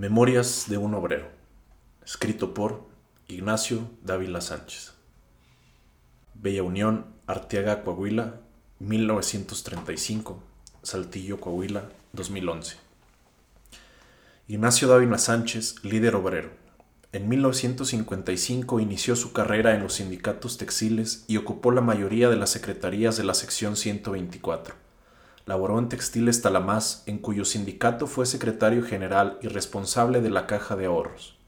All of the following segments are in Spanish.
Memorias de un obrero, escrito por Ignacio Dávila Sánchez. Bella Unión, Arteaga, Coahuila, 1935, Saltillo, Coahuila, 2011. Ignacio Dávila Sánchez, líder obrero. En 1955 inició su carrera en los sindicatos textiles y ocupó la mayoría de las secretarías de la sección 124 Laboró en Textiles Talamás, en cuyo sindicato fue secretario general y responsable de la Caja de Ahorros.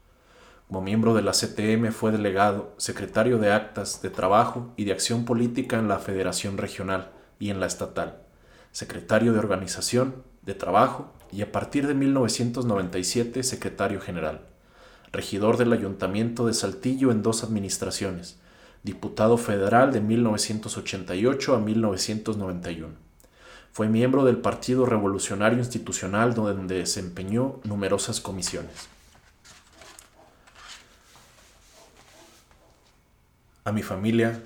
Como miembro de la CTM fue delegado, secretario de Actas, de Trabajo y de Acción Política en la Federación Regional y en la Estatal, secretario de Organización, de Trabajo y a partir de 1997 secretario general, regidor del Ayuntamiento de Saltillo en dos administraciones, diputado federal de 1988 a 1991 fue miembro del Partido Revolucionario Institucional donde desempeñó numerosas comisiones. A mi familia,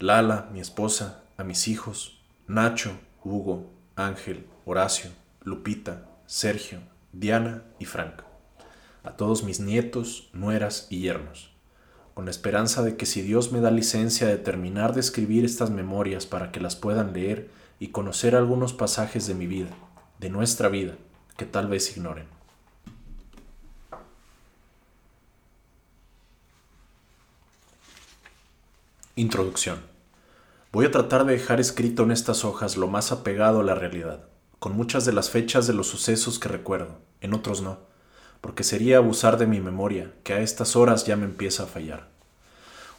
Lala, mi esposa, a mis hijos, Nacho, Hugo, Ángel, Horacio, Lupita, Sergio, Diana y Frank. A todos mis nietos, nueras y yernos con la esperanza de que si Dios me da licencia de terminar de escribir estas memorias para que las puedan leer y conocer algunos pasajes de mi vida, de nuestra vida, que tal vez ignoren. Introducción. Voy a tratar de dejar escrito en estas hojas lo más apegado a la realidad, con muchas de las fechas de los sucesos que recuerdo, en otros no, porque sería abusar de mi memoria, que a estas horas ya me empieza a fallar.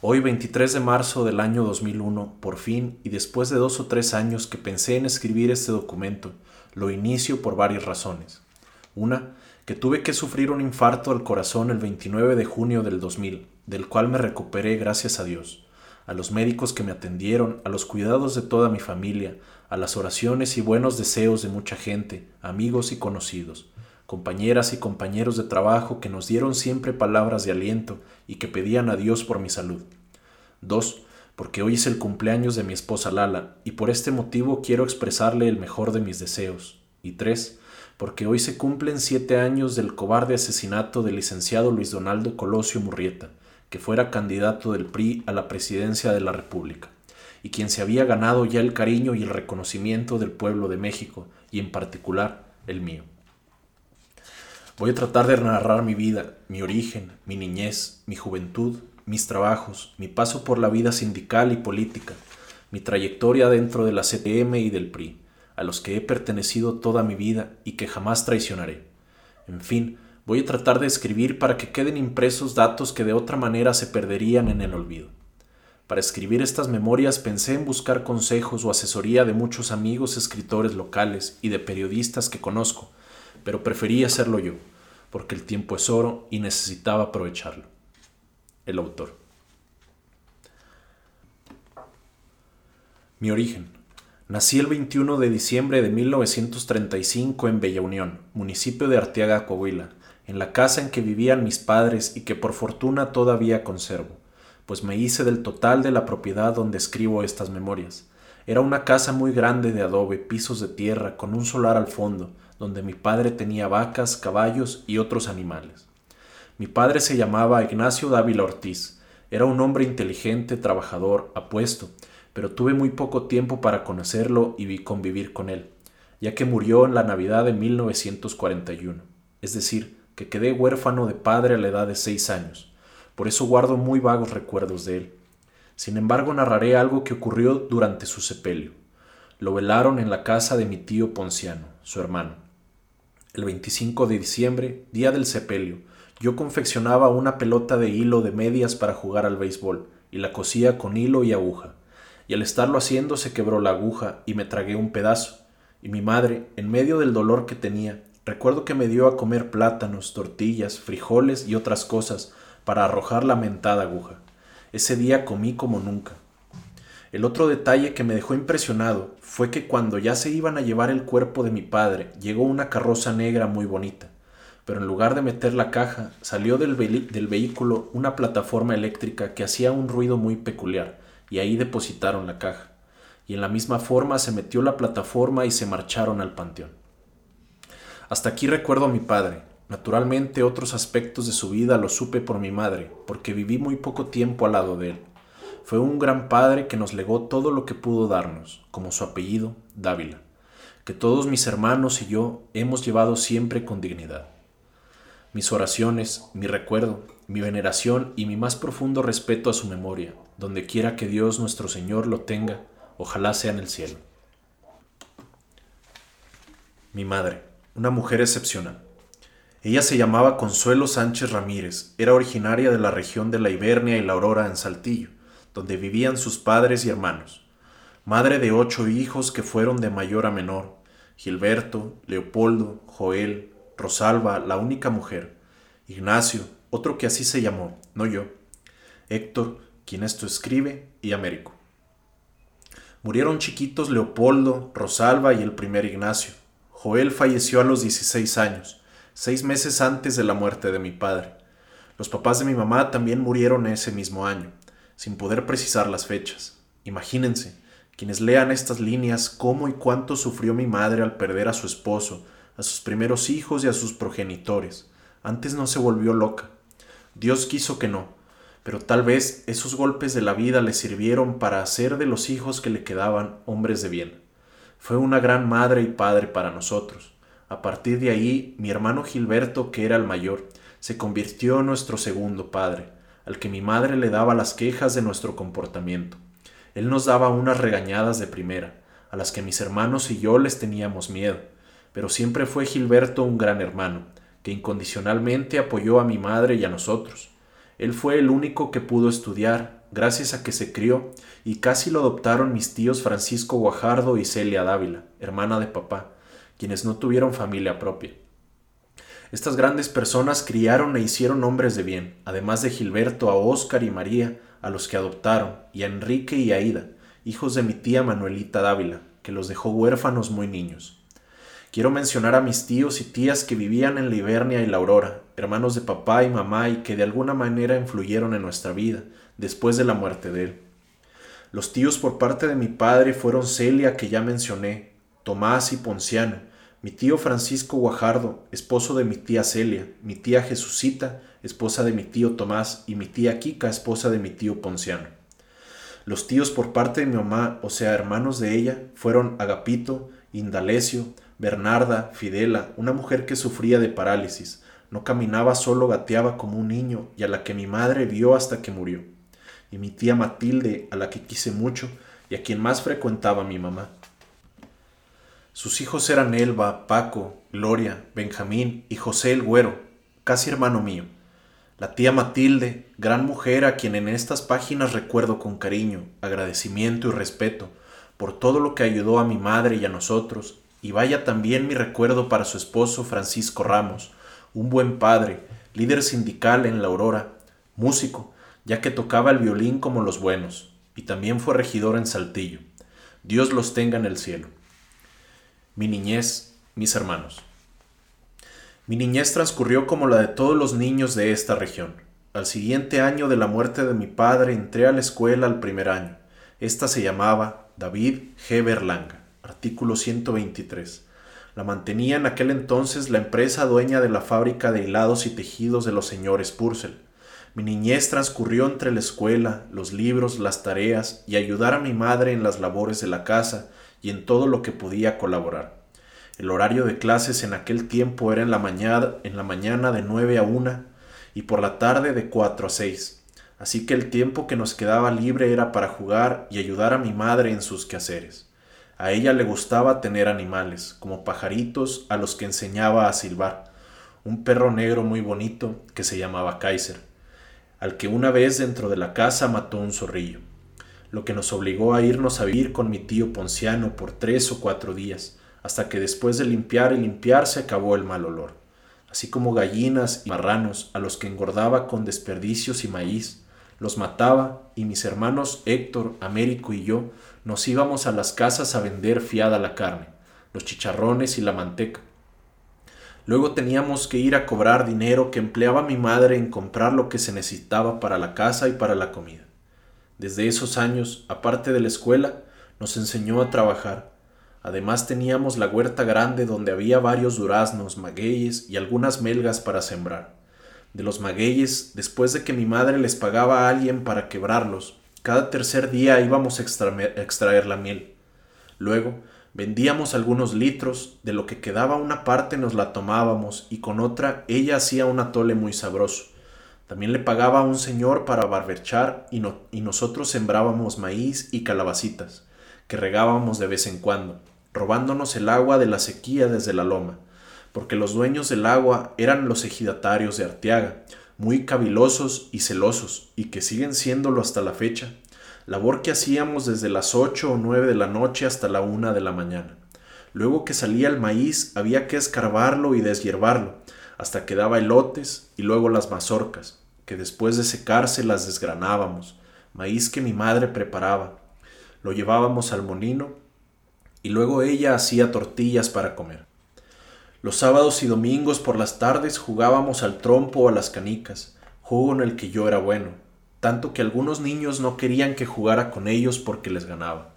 Hoy 23 de marzo del año 2001, por fin, y después de dos o tres años que pensé en escribir este documento, lo inicio por varias razones. Una, que tuve que sufrir un infarto al corazón el 29 de junio del 2000, del cual me recuperé gracias a Dios, a los médicos que me atendieron, a los cuidados de toda mi familia, a las oraciones y buenos deseos de mucha gente, amigos y conocidos, compañeras y compañeros de trabajo que nos dieron siempre palabras de aliento y que pedían a Dios por mi salud. Dos, porque hoy es el cumpleaños de mi esposa Lala y por este motivo quiero expresarle el mejor de mis deseos. Y tres, porque hoy se cumplen siete años del cobarde asesinato del licenciado Luis Donaldo Colosio Murrieta, que fuera candidato del PRI a la presidencia de la República, y quien se había ganado ya el cariño y el reconocimiento del pueblo de México, y en particular el mío. Voy a tratar de narrar mi vida, mi origen, mi niñez, mi juventud, mis trabajos, mi paso por la vida sindical y política, mi trayectoria dentro de la CTM y del PRI, a los que he pertenecido toda mi vida y que jamás traicionaré. En fin, voy a tratar de escribir para que queden impresos datos que de otra manera se perderían en el olvido. Para escribir estas memorias pensé en buscar consejos o asesoría de muchos amigos escritores locales y de periodistas que conozco, pero preferí hacerlo yo, porque el tiempo es oro y necesitaba aprovecharlo. El autor. Mi origen. Nací el 21 de diciembre de 1935 en Bella Unión, municipio de Arteaga, Coahuila, en la casa en que vivían mis padres y que por fortuna todavía conservo, pues me hice del total de la propiedad donde escribo estas memorias. Era una casa muy grande de adobe, pisos de tierra, con un solar al fondo, donde mi padre tenía vacas, caballos y otros animales. Mi padre se llamaba Ignacio Dávila Ortiz. Era un hombre inteligente, trabajador, apuesto, pero tuve muy poco tiempo para conocerlo y convivir con él, ya que murió en la Navidad de 1941. Es decir, que quedé huérfano de padre a la edad de seis años. Por eso guardo muy vagos recuerdos de él. Sin embargo, narraré algo que ocurrió durante su sepelio. Lo velaron en la casa de mi tío Ponciano, su hermano. El 25 de diciembre, día del sepelio, yo confeccionaba una pelota de hilo de medias para jugar al béisbol y la cosía con hilo y aguja. Y al estarlo haciendo se quebró la aguja y me tragué un pedazo. Y mi madre, en medio del dolor que tenía, recuerdo que me dio a comer plátanos, tortillas, frijoles y otras cosas para arrojar la mentada aguja. Ese día comí como nunca. El otro detalle que me dejó impresionado fue que cuando ya se iban a llevar el cuerpo de mi padre, llegó una carroza negra muy bonita, pero en lugar de meter la caja, salió del, vehículo una plataforma eléctrica que hacía un ruido muy peculiar, y ahí depositaron la caja. Y en la misma forma se metió la plataforma y se marcharon al panteón. Hasta aquí recuerdo a mi padre, Naturalmente otros aspectos de su vida los supe por mi madre, porque viví muy poco tiempo al lado de él. Fue un gran padre que nos legó todo lo que pudo darnos, como su apellido, Dávila, que todos mis hermanos y yo hemos llevado siempre con dignidad. Mis oraciones, mi recuerdo, mi veneración y mi más profundo respeto a su memoria, donde quiera que Dios nuestro Señor lo tenga, ojalá sea en el cielo. Mi madre, una mujer excepcional. Ella se llamaba Consuelo Sánchez Ramírez, era originaria de la región de la Ibernia y la Aurora en Saltillo, donde vivían sus padres y hermanos. Madre de ocho hijos que fueron de mayor a menor, Gilberto, Leopoldo, Joel, Rosalba, la única mujer, Ignacio, otro que así se llamó, no yo, Héctor, quien esto escribe, y Américo. Murieron chiquitos Leopoldo, Rosalba y el primer Ignacio. Joel falleció a los 16 años seis meses antes de la muerte de mi padre. Los papás de mi mamá también murieron ese mismo año, sin poder precisar las fechas. Imagínense, quienes lean estas líneas, cómo y cuánto sufrió mi madre al perder a su esposo, a sus primeros hijos y a sus progenitores. Antes no se volvió loca. Dios quiso que no, pero tal vez esos golpes de la vida le sirvieron para hacer de los hijos que le quedaban hombres de bien. Fue una gran madre y padre para nosotros. A partir de ahí, mi hermano Gilberto, que era el mayor, se convirtió en nuestro segundo padre, al que mi madre le daba las quejas de nuestro comportamiento. Él nos daba unas regañadas de primera, a las que mis hermanos y yo les teníamos miedo, pero siempre fue Gilberto un gran hermano, que incondicionalmente apoyó a mi madre y a nosotros. Él fue el único que pudo estudiar, gracias a que se crió, y casi lo adoptaron mis tíos Francisco Guajardo y Celia Dávila, hermana de papá, quienes no tuvieron familia propia. Estas grandes personas criaron e hicieron hombres de bien, además de Gilberto, a Óscar y María, a los que adoptaron, y a Enrique y a Ida, hijos de mi tía Manuelita Dávila, que los dejó huérfanos muy niños. Quiero mencionar a mis tíos y tías que vivían en la Ibernia y la Aurora, hermanos de papá y mamá y que de alguna manera influyeron en nuestra vida, después de la muerte de él. Los tíos por parte de mi padre fueron Celia, que ya mencioné, Tomás y Ponciano, mi tío Francisco Guajardo, esposo de mi tía Celia, mi tía Jesucita, esposa de mi tío Tomás, y mi tía Kika, esposa de mi tío Ponciano. Los tíos por parte de mi mamá, o sea, hermanos de ella, fueron Agapito, Indalecio, Bernarda, Fidela, una mujer que sufría de parálisis, no caminaba solo, gateaba como un niño, y a la que mi madre vio hasta que murió, y mi tía Matilde, a la que quise mucho, y a quien más frecuentaba mi mamá. Sus hijos eran Elba, Paco, Gloria, Benjamín y José el Güero, casi hermano mío. La tía Matilde, gran mujer a quien en estas páginas recuerdo con cariño, agradecimiento y respeto por todo lo que ayudó a mi madre y a nosotros, y vaya también mi recuerdo para su esposo Francisco Ramos, un buen padre, líder sindical en la Aurora, músico, ya que tocaba el violín como los buenos, y también fue regidor en Saltillo. Dios los tenga en el cielo. Mi niñez, mis hermanos. Mi niñez transcurrió como la de todos los niños de esta región. Al siguiente año de la muerte de mi padre entré a la escuela al primer año. Esta se llamaba David G. Berlanga, artículo 123. La mantenía en aquel entonces la empresa dueña de la fábrica de hilados y tejidos de los señores Purcell. Mi niñez transcurrió entre la escuela, los libros, las tareas y ayudar a mi madre en las labores de la casa, y en todo lo que podía colaborar. El horario de clases en aquel tiempo era en la mañana, en la mañana de 9 a 1 y por la tarde de 4 a 6, así que el tiempo que nos quedaba libre era para jugar y ayudar a mi madre en sus quehaceres. A ella le gustaba tener animales, como pajaritos a los que enseñaba a silbar, un perro negro muy bonito que se llamaba Kaiser, al que una vez dentro de la casa mató un zorrillo lo que nos obligó a irnos a vivir con mi tío Ponciano por tres o cuatro días, hasta que después de limpiar y limpiar se acabó el mal olor, así como gallinas y marranos a los que engordaba con desperdicios y maíz, los mataba y mis hermanos Héctor, Américo y yo nos íbamos a las casas a vender fiada la carne, los chicharrones y la manteca. Luego teníamos que ir a cobrar dinero que empleaba mi madre en comprar lo que se necesitaba para la casa y para la comida. Desde esos años, aparte de la escuela, nos enseñó a trabajar. Además teníamos la huerta grande donde había varios duraznos, magueyes y algunas melgas para sembrar. De los magueyes, después de que mi madre les pagaba a alguien para quebrarlos, cada tercer día íbamos a extraer la miel. Luego, vendíamos algunos litros, de lo que quedaba una parte nos la tomábamos y con otra ella hacía un atole muy sabroso. También le pagaba a un señor para barberchar y, y nosotros sembrábamos maíz y calabacitas, que regábamos de vez en cuando robándonos el agua de la sequía desde la loma, porque los dueños del agua eran los ejidatarios de Arteaga, muy cavilosos y celosos, y que siguen siéndolo hasta la fecha, labor que hacíamos desde las ocho o nueve de la noche hasta la una de la mañana. Luego que salía el maíz había que escarbarlo y deshiervarlo, hasta que daba elotes y luego las mazorcas, que después de secarse las desgranábamos, maíz que mi madre preparaba. Lo llevábamos al molino y luego ella hacía tortillas para comer. Los sábados y domingos por las tardes jugábamos al trompo o a las canicas, juego en el que yo era bueno, tanto que algunos niños no querían que jugara con ellos porque les ganaba.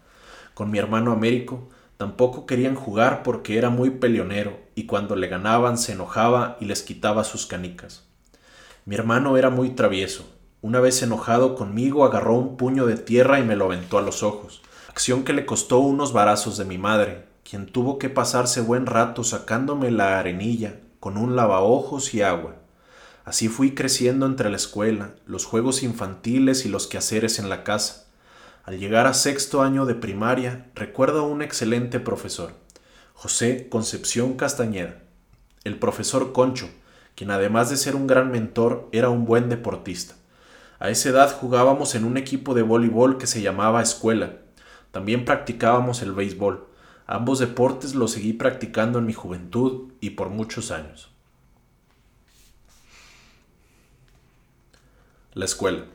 Con mi hermano Américo tampoco querían jugar porque era muy peleonero y cuando le ganaban se enojaba y les quitaba sus canicas. Mi hermano era muy travieso. Una vez enojado conmigo agarró un puño de tierra y me lo aventó a los ojos acción que le costó unos varazos de mi madre, quien tuvo que pasarse buen rato sacándome la arenilla con un lavaojos y agua. Así fui creciendo entre la escuela, los juegos infantiles y los quehaceres en la casa. Al llegar a sexto año de primaria, recuerdo a un excelente profesor, José Concepción Castañeda, el profesor Concho, quien además de ser un gran mentor, era un buen deportista. A esa edad jugábamos en un equipo de voleibol que se llamaba Escuela, también practicábamos el béisbol. Ambos deportes los seguí practicando en mi juventud y por muchos años. La escuela.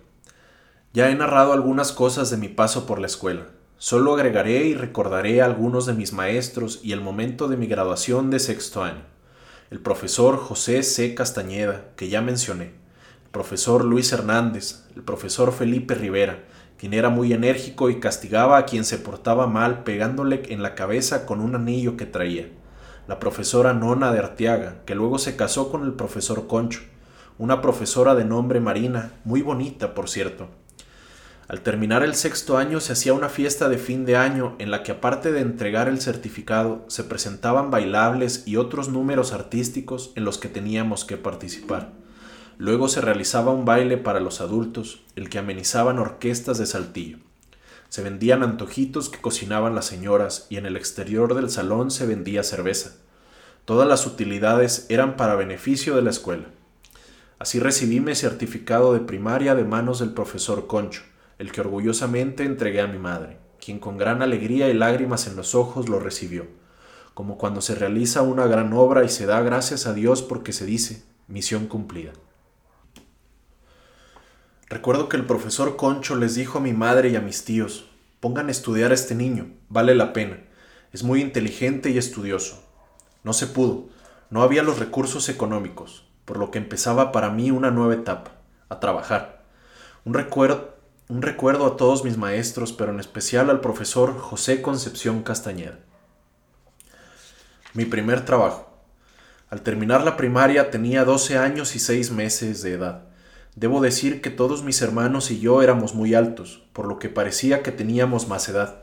Ya he narrado algunas cosas de mi paso por la escuela. Solo agregaré y recordaré algunos de mis maestros y el momento de mi graduación de sexto año. El profesor José C. Castañeda, que ya mencioné, el profesor Luis Hernández, el profesor Felipe Rivera, quien era muy enérgico y castigaba a quien se portaba mal pegándole en la cabeza con un anillo que traía. La profesora Nona de Arteaga, que luego se casó con el profesor Concho, una profesora de nombre Marina, muy bonita, por cierto. Al terminar el sexto año se hacía una fiesta de fin de año en la que aparte de entregar el certificado se presentaban bailables y otros números artísticos en los que teníamos que participar. Luego se realizaba un baile para los adultos, el que amenizaban orquestas de saltillo. Se vendían antojitos que cocinaban las señoras y en el exterior del salón se vendía cerveza. Todas las utilidades eran para beneficio de la escuela. Así recibí mi certificado de primaria de manos del profesor Concho, el que orgullosamente entregué a mi madre, quien con gran alegría y lágrimas en los ojos lo recibió, como cuando se realiza una gran obra y se da gracias a Dios porque se dice misión cumplida. Recuerdo que el profesor Concho les dijo a mi madre y a mis tíos, pongan a estudiar a este niño, vale la pena, es muy inteligente y estudioso. No se pudo, no había los recursos económicos, por lo que empezaba para mí una nueva etapa, a trabajar. Un recuerdo, un recuerdo a todos mis maestros, pero en especial al profesor José Concepción Castañeda. Mi primer trabajo. Al terminar la primaria tenía 12 años y 6 meses de edad. Debo decir que todos mis hermanos y yo éramos muy altos, por lo que parecía que teníamos más edad.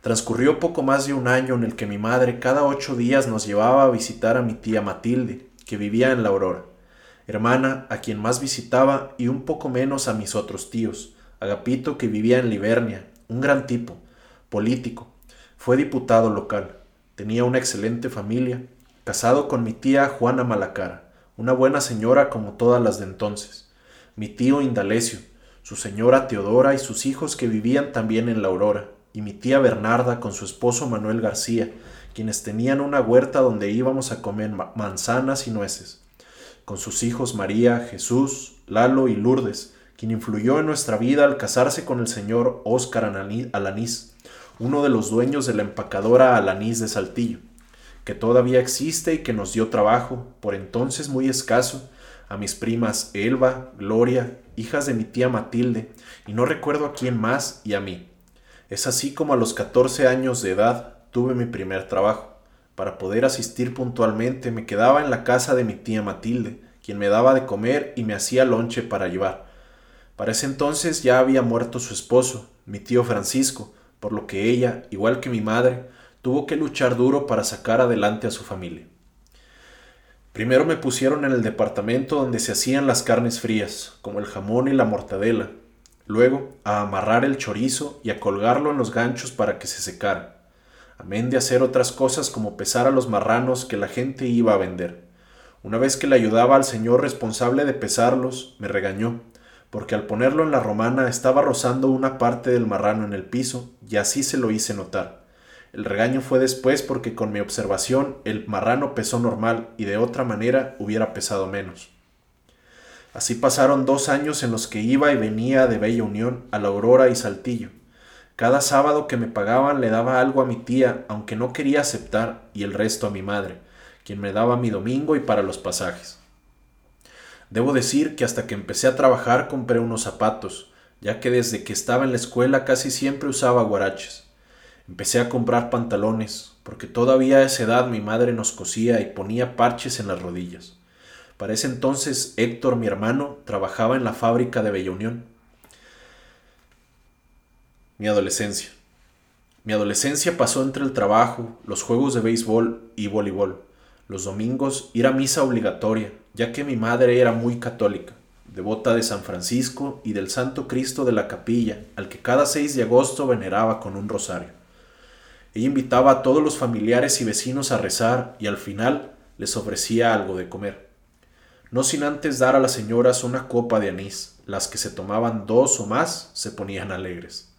Transcurrió poco más de un año en el que mi madre cada ocho días nos llevaba a visitar a mi tía Matilde, que vivía en la Aurora, hermana a quien más visitaba y un poco menos a mis otros tíos, Agapito que vivía en Livernia, un gran tipo, político, fue diputado local, tenía una excelente familia, casado con mi tía Juana Malacara, una buena señora como todas las de entonces mi tío Indalecio, su señora Teodora y sus hijos que vivían también en la Aurora, y mi tía Bernarda con su esposo Manuel García, quienes tenían una huerta donde íbamos a comer manzanas y nueces, con sus hijos María, Jesús, Lalo y Lourdes, quien influyó en nuestra vida al casarse con el señor Óscar Alanís, uno de los dueños de la empacadora Alanís de Saltillo, que todavía existe y que nos dio trabajo, por entonces muy escaso, a mis primas Elba, Gloria, hijas de mi tía Matilde, y no recuerdo a quién más y a mí. Es así como a los 14 años de edad tuve mi primer trabajo. Para poder asistir puntualmente me quedaba en la casa de mi tía Matilde, quien me daba de comer y me hacía lonche para llevar. Para ese entonces ya había muerto su esposo, mi tío Francisco, por lo que ella, igual que mi madre, tuvo que luchar duro para sacar adelante a su familia. Primero me pusieron en el departamento donde se hacían las carnes frías, como el jamón y la mortadela, luego a amarrar el chorizo y a colgarlo en los ganchos para que se secara amén de hacer otras cosas como pesar a los marranos que la gente iba a vender. Una vez que le ayudaba al señor responsable de pesarlos, me regañó, porque al ponerlo en la romana estaba rozando una parte del marrano en el piso, y así se lo hice notar. El regaño fue después porque con mi observación el marrano pesó normal y de otra manera hubiera pesado menos. Así pasaron dos años en los que iba y venía de Bella Unión a la Aurora y Saltillo. Cada sábado que me pagaban le daba algo a mi tía, aunque no quería aceptar, y el resto a mi madre, quien me daba mi domingo y para los pasajes. Debo decir que hasta que empecé a trabajar compré unos zapatos, ya que desde que estaba en la escuela casi siempre usaba guaraches. Empecé a comprar pantalones, porque todavía a esa edad mi madre nos cosía y ponía parches en las rodillas. Para ese entonces Héctor, mi hermano, trabajaba en la fábrica de Bella Unión. Mi adolescencia. Mi adolescencia pasó entre el trabajo, los juegos de béisbol y voleibol. Los domingos ir a misa obligatoria, ya que mi madre era muy católica, devota de San Francisco y del Santo Cristo de la Capilla, al que cada 6 de agosto veneraba con un rosario. Ella invitaba a todos los familiares y vecinos a rezar y al final les ofrecía algo de comer. No sin antes dar a las señoras una copa de anís, las que se tomaban dos o más se ponían alegres.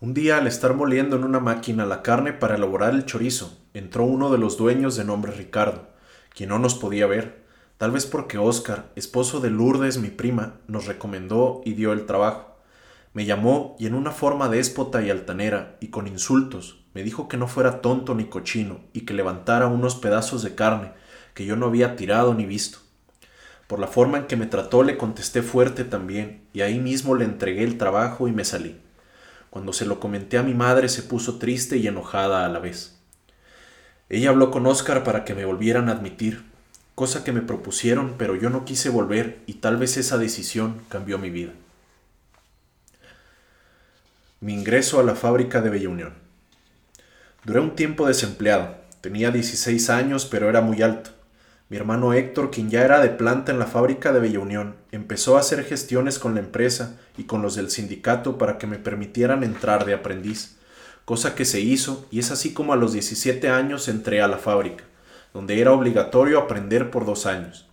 Un día, al estar moliendo en una máquina la carne para elaborar el chorizo, entró uno de los dueños de nombre Ricardo, quien no nos podía ver, tal vez porque Oscar, esposo de Lourdes, mi prima, nos recomendó y dio el trabajo. Me llamó y en una forma déspota y altanera, y con insultos, me dijo que no fuera tonto ni cochino, y que levantara unos pedazos de carne que yo no había tirado ni visto. Por la forma en que me trató le contesté fuerte también, y ahí mismo le entregué el trabajo y me salí. Cuando se lo comenté a mi madre se puso triste y enojada a la vez. Ella habló con Oscar para que me volvieran a admitir, cosa que me propusieron, pero yo no quise volver y tal vez esa decisión cambió mi vida. Mi ingreso a la fábrica de Bella Unión. Duré un tiempo desempleado. Tenía 16 años, pero era muy alto. Mi hermano Héctor, quien ya era de planta en la fábrica de Bella Unión, empezó a hacer gestiones con la empresa y con los del sindicato para que me permitieran entrar de aprendiz, cosa que se hizo y es así como a los 17 años entré a la fábrica, donde era obligatorio aprender por dos años.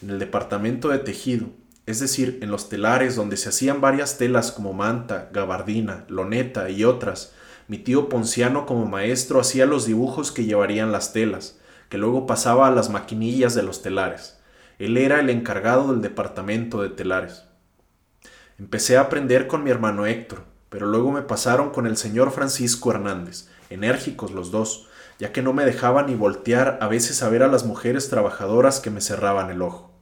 En el departamento de tejido, es decir, en los telares donde se hacían varias telas como manta, gabardina, loneta y otras, mi tío Ponciano como maestro hacía los dibujos que llevarían las telas, que luego pasaba a las maquinillas de los telares. Él era el encargado del departamento de telares. Empecé a aprender con mi hermano Héctor, pero luego me pasaron con el señor Francisco Hernández, enérgicos los dos, ya que no me dejaban ni voltear a veces a ver a las mujeres trabajadoras que me cerraban el ojo.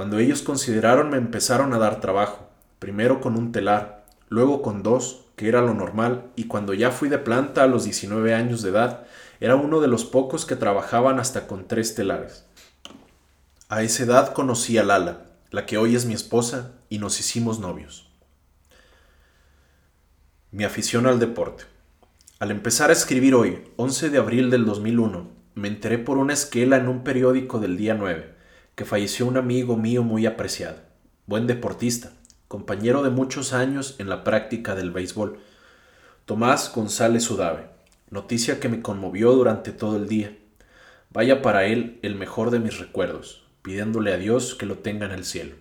Cuando ellos consideraron me empezaron a dar trabajo, primero con un telar, luego con dos, que era lo normal, y cuando ya fui de planta a los 19 años de edad, era uno de los pocos que trabajaban hasta con tres telares. A esa edad conocí a Lala, la que hoy es mi esposa, y nos hicimos novios. Mi afición al deporte. Al empezar a escribir hoy, 11 de abril del 2001, me enteré por una esquela en un periódico del día 9 que falleció un amigo mío muy apreciado, buen deportista, compañero de muchos años en la práctica del béisbol, Tomás González Udave noticia que me conmovió durante todo el día. Vaya para él el mejor de mis recuerdos, pidiéndole a Dios que lo tenga en el cielo.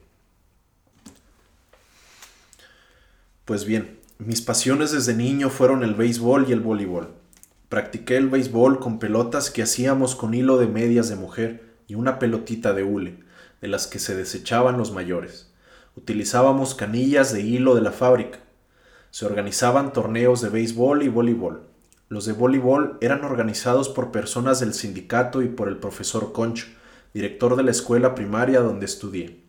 Pues bien, mis pasiones desde niño fueron el béisbol y el voleibol. Practiqué el béisbol con pelotas que hacíamos con hilo de medias de mujer y una pelotita de hule, de las que se desechaban los mayores. Utilizábamos canillas de hilo de la fábrica. Se organizaban torneos de béisbol y voleibol. Los de voleibol eran organizados por personas del sindicato y por el profesor Concho, director de la escuela primaria donde estudié.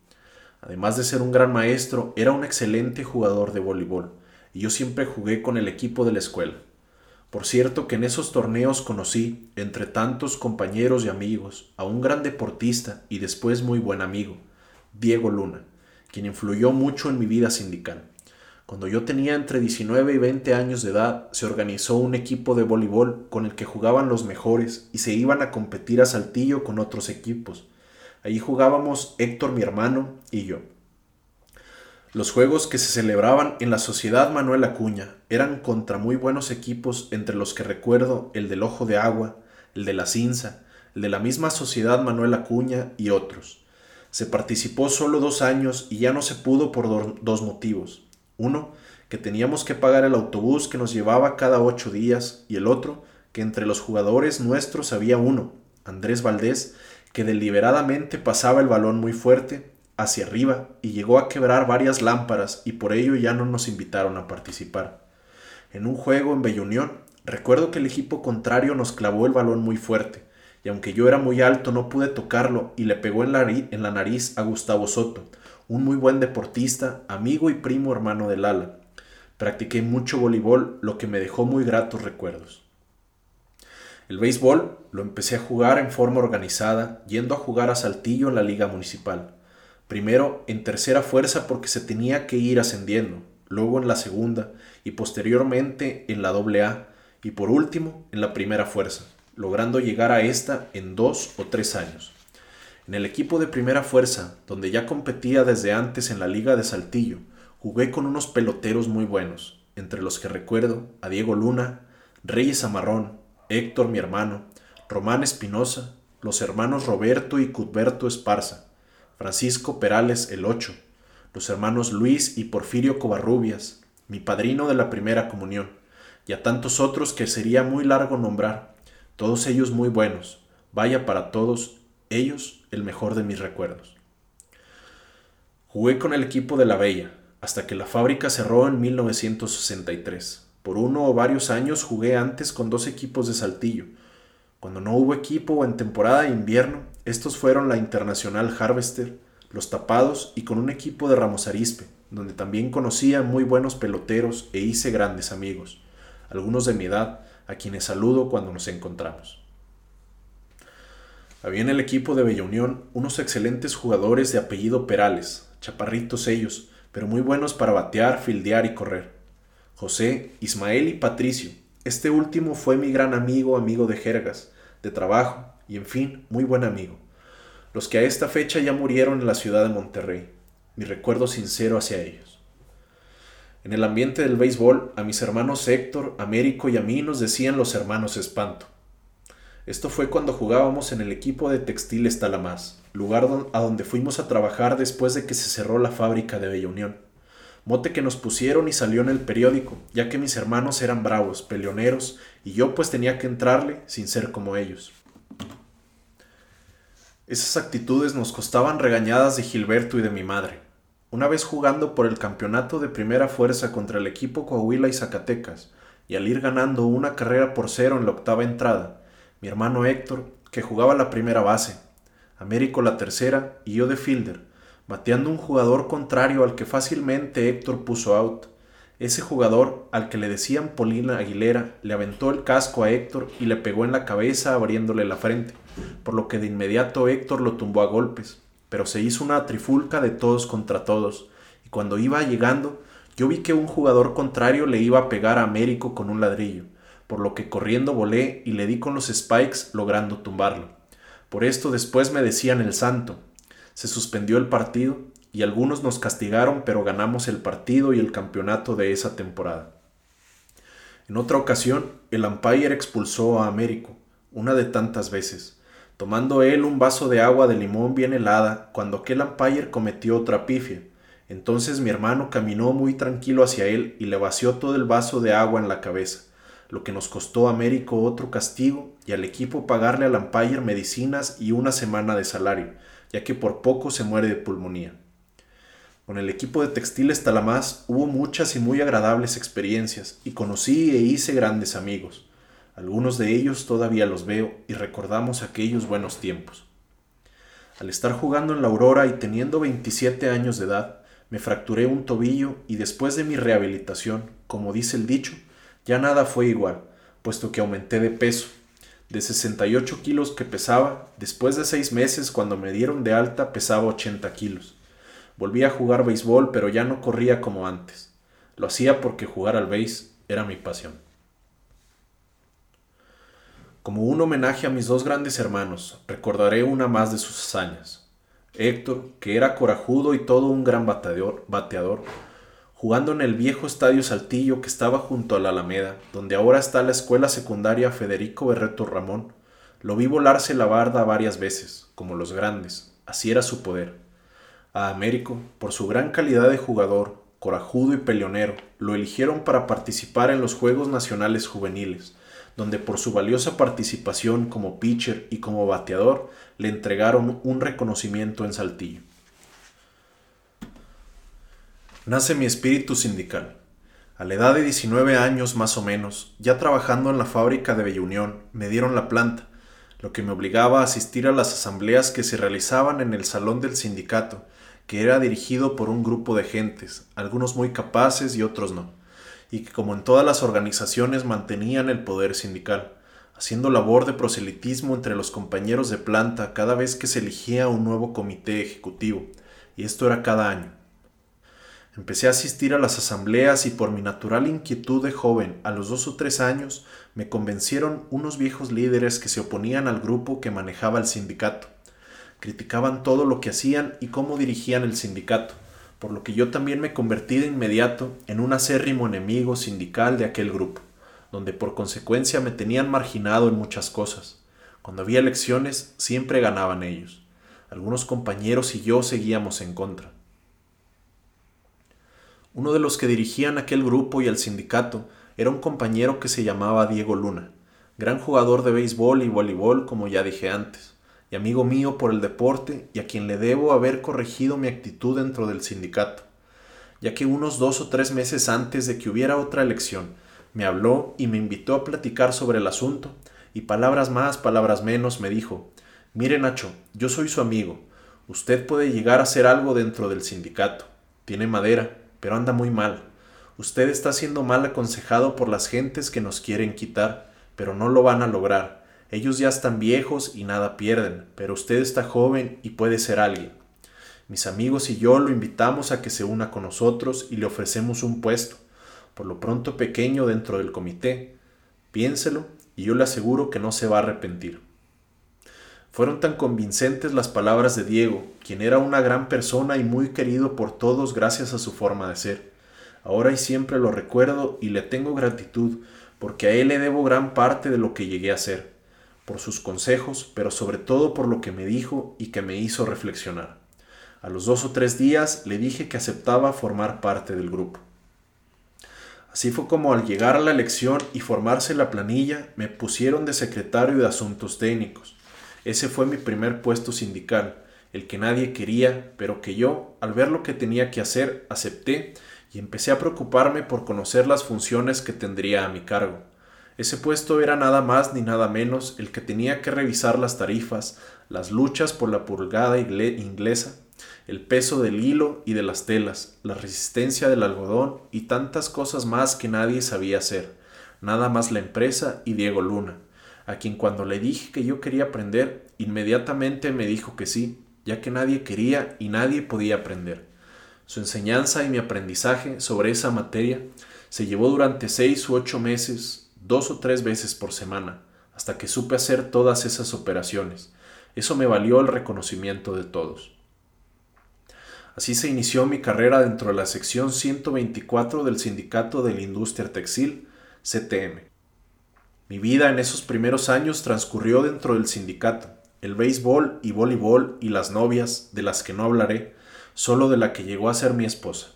Además de ser un gran maestro, era un excelente jugador de voleibol, y yo siempre jugué con el equipo de la escuela. Por cierto que en esos torneos conocí, entre tantos compañeros y amigos, a un gran deportista y después muy buen amigo, Diego Luna, quien influyó mucho en mi vida sindical. Cuando yo tenía entre 19 y 20 años de edad, se organizó un equipo de voleibol con el que jugaban los mejores y se iban a competir a Saltillo con otros equipos. Allí jugábamos Héctor, mi hermano, y yo. Los juegos que se celebraban en la Sociedad Manuel Acuña eran contra muy buenos equipos entre los que recuerdo el del Ojo de Agua, el de la Cinza, el de la misma Sociedad Manuel Acuña y otros. Se participó solo dos años y ya no se pudo por dos motivos. Uno, que teníamos que pagar el autobús que nos llevaba cada ocho días y el otro, que entre los jugadores nuestros había uno, Andrés Valdés, que deliberadamente pasaba el balón muy fuerte hacia arriba y llegó a quebrar varias lámparas y por ello ya no nos invitaron a participar. En un juego en Bellunión, recuerdo que el equipo contrario nos clavó el balón muy fuerte, y aunque yo era muy alto no pude tocarlo y le pegó en la, en la nariz a Gustavo Soto, un muy buen deportista, amigo y primo hermano del ala. Practiqué mucho voleibol, lo que me dejó muy gratos recuerdos. El béisbol lo empecé a jugar en forma organizada, yendo a jugar a Saltillo en la liga municipal. Primero en tercera fuerza porque se tenía que ir ascendiendo, luego en la segunda y posteriormente en la doble A y por último en la primera fuerza, logrando llegar a esta en dos o tres años. En el equipo de primera fuerza, donde ya competía desde antes en la liga de Saltillo, jugué con unos peloteros muy buenos, entre los que recuerdo a Diego Luna, Reyes Amarrón, Héctor mi hermano, Román Espinosa, los hermanos Roberto y Cuthberto Esparza, Francisco Perales el Ocho, los hermanos Luis y Porfirio Covarrubias, mi padrino de la primera comunión, y a tantos otros que sería muy largo nombrar, todos ellos muy buenos, vaya para todos ellos el mejor de mis recuerdos. Jugué con el equipo de la Bella, hasta que la fábrica cerró en 1963. Por uno o varios años jugué antes con dos equipos de Saltillo. Cuando no hubo equipo en temporada de invierno, estos fueron la Internacional Harvester, Los Tapados y con un equipo de Ramos Arispe, donde también conocía muy buenos peloteros e hice grandes amigos, algunos de mi edad, a quienes saludo cuando nos encontramos. Había en el equipo de Bella Unión unos excelentes jugadores de apellido Perales, chaparritos ellos, pero muy buenos para batear, fildear y correr. José, Ismael y Patricio. Este último fue mi gran amigo, amigo de jergas, de trabajo, y en fin, muy buen amigo. Los que a esta fecha ya murieron en la ciudad de Monterrey. Mi recuerdo sincero hacia ellos. En el ambiente del béisbol, a mis hermanos Héctor, Américo y a mí nos decían los hermanos Espanto. Esto fue cuando jugábamos en el equipo de Textiles Talamás, lugar a donde fuimos a trabajar después de que se cerró la fábrica de Bella Unión. Mote que nos pusieron y salió en el periódico, ya que mis hermanos eran bravos, peleoneros, y yo pues tenía que entrarle sin ser como ellos. Esas actitudes nos costaban regañadas de Gilberto y de mi madre. Una vez jugando por el campeonato de primera fuerza contra el equipo Coahuila y Zacatecas, y al ir ganando una carrera por cero en la octava entrada, mi hermano Héctor, que jugaba la primera base, Américo la tercera y yo de fielder, bateando un jugador contrario al que fácilmente Héctor puso out, ese jugador, al que le decían Polina Aguilera, le aventó el casco a Héctor y le pegó en la cabeza abriéndole la frente, por lo que de inmediato Héctor lo tumbó a golpes, pero se hizo una trifulca de todos contra todos, y cuando iba llegando, yo vi que un jugador contrario le iba a pegar a Américo con un ladrillo, por lo que corriendo volé y le di con los spikes logrando tumbarlo. Por esto después me decían el santo. Se suspendió el partido y algunos nos castigaron, pero ganamos el partido y el campeonato de esa temporada. En otra ocasión, el umpire expulsó a Américo, una de tantas veces, tomando él un vaso de agua de limón bien helada cuando aquel umpire cometió otra pifia. Entonces mi hermano caminó muy tranquilo hacia él y le vació todo el vaso de agua en la cabeza, lo que nos costó a Américo otro castigo y al equipo pagarle al umpire medicinas y una semana de salario, ya que por poco se muere de pulmonía. Con el equipo de Textiles Talamás hubo muchas y muy agradables experiencias y conocí e hice grandes amigos. Algunos de ellos todavía los veo y recordamos aquellos buenos tiempos. Al estar jugando en la Aurora y teniendo 27 años de edad, me fracturé un tobillo y después de mi rehabilitación, como dice el dicho, ya nada fue igual, puesto que aumenté de peso. De 68 kilos que pesaba, después de seis meses cuando me dieron de alta pesaba 80 kilos. Volví a jugar béisbol, pero ya no corría como antes. Lo hacía porque jugar al béis era mi pasión. Como un homenaje a mis dos grandes hermanos, recordaré una más de sus hazañas. Héctor, que era corajudo y todo un gran bateador, bateador, jugando en el viejo estadio Saltillo que estaba junto a la Alameda, donde ahora está la escuela secundaria Federico Berreto Ramón, lo vi volarse la barda varias veces, como los grandes, así era su poder. A Américo, por su gran calidad de jugador, corajudo y peleonero, lo eligieron para participar en los Juegos Nacionales Juveniles, donde por su valiosa participación como pitcher y como bateador le entregaron un reconocimiento en Saltillo. Nace mi espíritu sindical. A la edad de 19 años más o menos, ya trabajando en la fábrica de Bella Unión, me dieron la planta, lo que me obligaba a asistir a las asambleas que se realizaban en el salón del sindicato, que era dirigido por un grupo de gentes, algunos muy capaces y otros no y que como en todas las organizaciones mantenían el poder sindical, haciendo labor de proselitismo entre los compañeros de planta cada vez que se elegía un nuevo comité ejecutivo, y esto era cada año. Empecé a asistir a las asambleas y por mi natural inquietud de joven, a los dos o tres años, me convencieron unos viejos líderes que se oponían al grupo que manejaba el sindicato. Criticaban todo lo que hacían y cómo dirigían el sindicato por lo que yo también me convertí de inmediato en un acérrimo enemigo sindical de aquel grupo, donde por consecuencia me tenían marginado en muchas cosas. Cuando había elecciones siempre ganaban ellos. Algunos compañeros y yo seguíamos en contra. Uno de los que dirigían aquel grupo y el sindicato era un compañero que se llamaba Diego Luna, gran jugador de béisbol y voleibol como ya dije antes y amigo mío por el deporte y a quien le debo haber corregido mi actitud dentro del sindicato, ya que unos dos o tres meses antes de que hubiera otra elección, me habló y me invitó a platicar sobre el asunto, y palabras más, palabras menos, me dijo, mire Nacho, yo soy su amigo, usted puede llegar a hacer algo dentro del sindicato, tiene madera, pero anda muy mal, usted está siendo mal aconsejado por las gentes que nos quieren quitar, pero no lo van a lograr, ellos ya están viejos y nada pierden, pero usted está joven y puede ser alguien. Mis amigos y yo lo invitamos a que se una con nosotros y le ofrecemos un puesto, por lo pronto pequeño dentro del comité. Piénselo y yo le aseguro que no se va a arrepentir. Fueron tan convincentes las palabras de Diego, quien era una gran persona y muy querido por todos gracias a su forma de ser. Ahora y siempre lo recuerdo y le tengo gratitud, porque a él le debo gran parte de lo que llegué a ser por sus consejos, pero sobre todo por lo que me dijo y que me hizo reflexionar. A los dos o tres días le dije que aceptaba formar parte del grupo. Así fue como al llegar a la elección y formarse la planilla, me pusieron de secretario de Asuntos Técnicos. Ese fue mi primer puesto sindical, el que nadie quería, pero que yo, al ver lo que tenía que hacer, acepté y empecé a preocuparme por conocer las funciones que tendría a mi cargo. Ese puesto era nada más ni nada menos el que tenía que revisar las tarifas, las luchas por la pulgada inglesa, el peso del hilo y de las telas, la resistencia del algodón y tantas cosas más que nadie sabía hacer, nada más la empresa y Diego Luna, a quien cuando le dije que yo quería aprender, inmediatamente me dijo que sí, ya que nadie quería y nadie podía aprender. Su enseñanza y mi aprendizaje sobre esa materia se llevó durante seis u ocho meses dos o tres veces por semana, hasta que supe hacer todas esas operaciones. Eso me valió el reconocimiento de todos. Así se inició mi carrera dentro de la sección 124 del Sindicato de la Industria Textil, CTM. Mi vida en esos primeros años transcurrió dentro del sindicato, el béisbol y voleibol y las novias, de las que no hablaré, solo de la que llegó a ser mi esposa.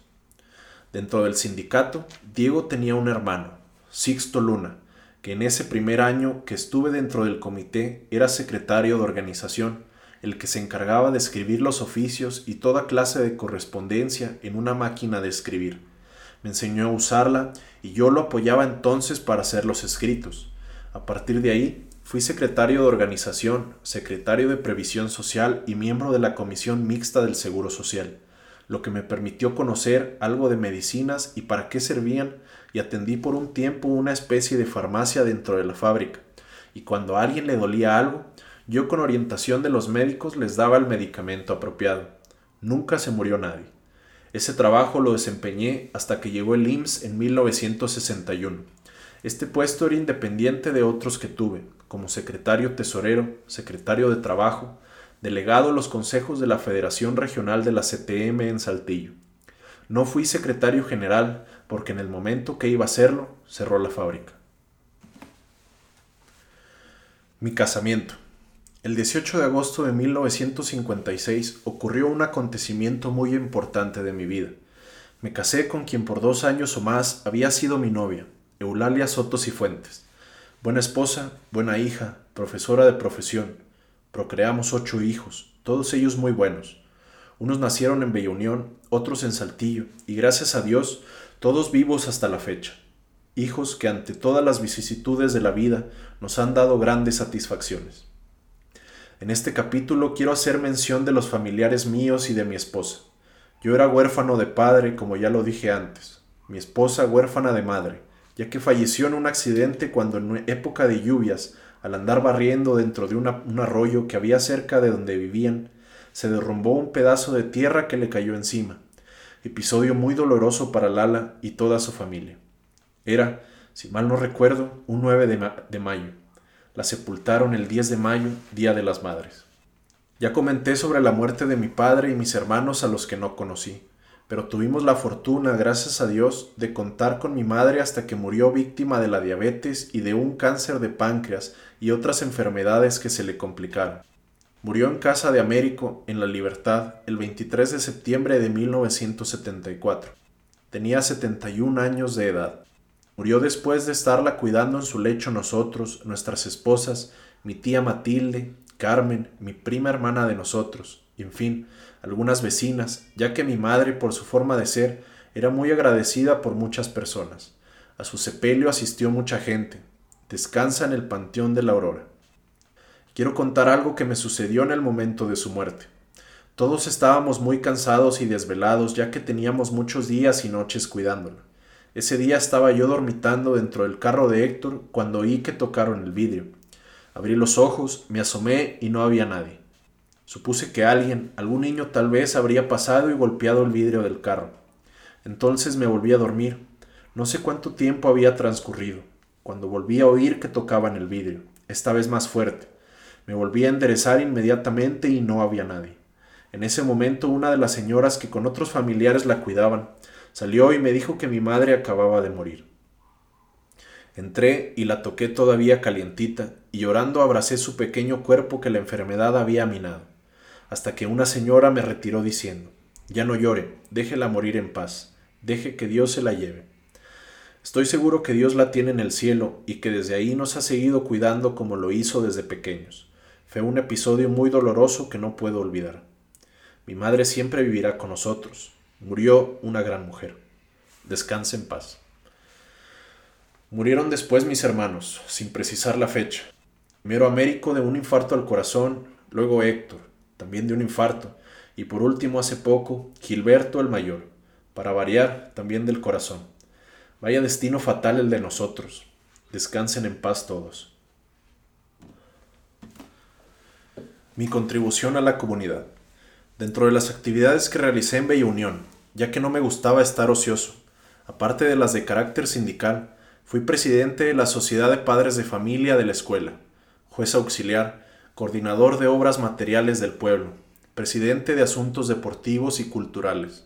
Dentro del sindicato, Diego tenía un hermano, Sixto Luna, que en ese primer año que estuve dentro del comité era secretario de organización, el que se encargaba de escribir los oficios y toda clase de correspondencia en una máquina de escribir. Me enseñó a usarla y yo lo apoyaba entonces para hacer los escritos. A partir de ahí, Fui secretario de organización, secretario de previsión social y miembro de la Comisión Mixta del Seguro Social, lo que me permitió conocer algo de medicinas y para qué servían y atendí por un tiempo una especie de farmacia dentro de la fábrica. Y cuando a alguien le dolía algo, yo con orientación de los médicos les daba el medicamento apropiado. Nunca se murió nadie. Ese trabajo lo desempeñé hasta que llegó el IMSS en 1961. Este puesto era independiente de otros que tuve, como secretario tesorero, secretario de trabajo, delegado a los consejos de la Federación Regional de la CTM en Saltillo. No fui secretario general porque en el momento que iba a hacerlo, cerró la fábrica. Mi casamiento. El 18 de agosto de 1956 ocurrió un acontecimiento muy importante de mi vida. Me casé con quien por dos años o más había sido mi novia, Eulalia Sotos y Fuentes. Buena esposa, buena hija, profesora de profesión. Procreamos ocho hijos, todos ellos muy buenos. Unos nacieron en Bella Unión, otros en Saltillo, y gracias a Dios, todos vivos hasta la fecha. Hijos que ante todas las vicisitudes de la vida nos han dado grandes satisfacciones. En este capítulo quiero hacer mención de los familiares míos y de mi esposa. Yo era huérfano de padre, como ya lo dije antes, mi esposa huérfana de madre ya que falleció en un accidente cuando en época de lluvias, al andar barriendo dentro de un arroyo que había cerca de donde vivían, se derrumbó un pedazo de tierra que le cayó encima. Episodio muy doloroso para Lala y toda su familia. Era, si mal no recuerdo, un 9 de, de mayo. La sepultaron el 10 de mayo, Día de las Madres. Ya comenté sobre la muerte de mi padre y mis hermanos a los que no conocí pero tuvimos la fortuna, gracias a Dios, de contar con mi madre hasta que murió víctima de la diabetes y de un cáncer de páncreas y otras enfermedades que se le complicaron. Murió en casa de Américo, en La Libertad, el 23 de septiembre de 1974. Tenía 71 años de edad. Murió después de estarla cuidando en su lecho nosotros, nuestras esposas, mi tía Matilde, Carmen, mi prima hermana de nosotros, en fin, algunas vecinas, ya que mi madre, por su forma de ser, era muy agradecida por muchas personas. A su sepelio asistió mucha gente. Descansa en el Panteón de la Aurora. Quiero contar algo que me sucedió en el momento de su muerte. Todos estábamos muy cansados y desvelados ya que teníamos muchos días y noches cuidándola. Ese día estaba yo dormitando dentro del carro de Héctor cuando oí que tocaron el vidrio. Abrí los ojos, me asomé y no había nadie. Supuse que alguien, algún niño tal vez, habría pasado y golpeado el vidrio del carro. Entonces me volví a dormir. No sé cuánto tiempo había transcurrido, cuando volví a oír que tocaban el vidrio, esta vez más fuerte. Me volví a enderezar inmediatamente y no había nadie. En ese momento una de las señoras que con otros familiares la cuidaban salió y me dijo que mi madre acababa de morir. Entré y la toqué todavía calientita, y llorando abracé su pequeño cuerpo que la enfermedad había minado hasta que una señora me retiró diciendo, ya no llore, déjela morir en paz, deje que Dios se la lleve. Estoy seguro que Dios la tiene en el cielo y que desde ahí nos ha seguido cuidando como lo hizo desde pequeños. Fue un episodio muy doloroso que no puedo olvidar. Mi madre siempre vivirá con nosotros. Murió una gran mujer. Descanse en paz. Murieron después mis hermanos, sin precisar la fecha. Primero Américo de un infarto al corazón, luego Héctor, también de un infarto, y por último hace poco, Gilberto el mayor, para variar, también del corazón. Vaya destino fatal el de nosotros. Descansen en paz todos. Mi contribución a la comunidad. Dentro de las actividades que realicé en Bella Unión, ya que no me gustaba estar ocioso, aparte de las de carácter sindical, fui presidente de la Sociedad de Padres de Familia de la escuela, juez auxiliar, coordinador de obras materiales del pueblo, presidente de asuntos deportivos y culturales,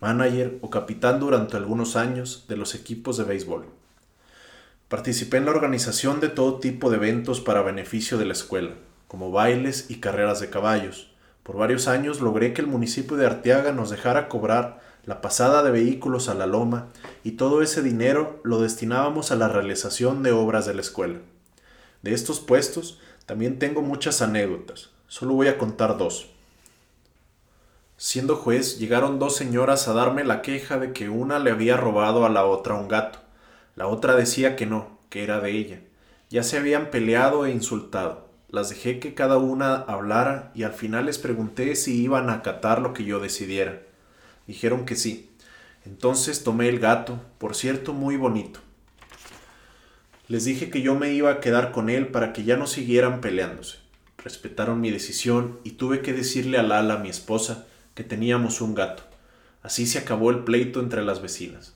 manager o capitán durante algunos años de los equipos de béisbol. Participé en la organización de todo tipo de eventos para beneficio de la escuela, como bailes y carreras de caballos. Por varios años logré que el municipio de Arteaga nos dejara cobrar la pasada de vehículos a la loma y todo ese dinero lo destinábamos a la realización de obras de la escuela. De estos puestos también tengo muchas anécdotas, solo voy a contar dos. Siendo juez, llegaron dos señoras a darme la queja de que una le había robado a la otra un gato. La otra decía que no, que era de ella. Ya se habían peleado e insultado. Las dejé que cada una hablara y al final les pregunté si iban a acatar lo que yo decidiera. Dijeron que sí. Entonces tomé el gato, por cierto muy bonito. Les dije que yo me iba a quedar con él para que ya no siguieran peleándose. Respetaron mi decisión y tuve que decirle a Lala, mi esposa, que teníamos un gato. Así se acabó el pleito entre las vecinas.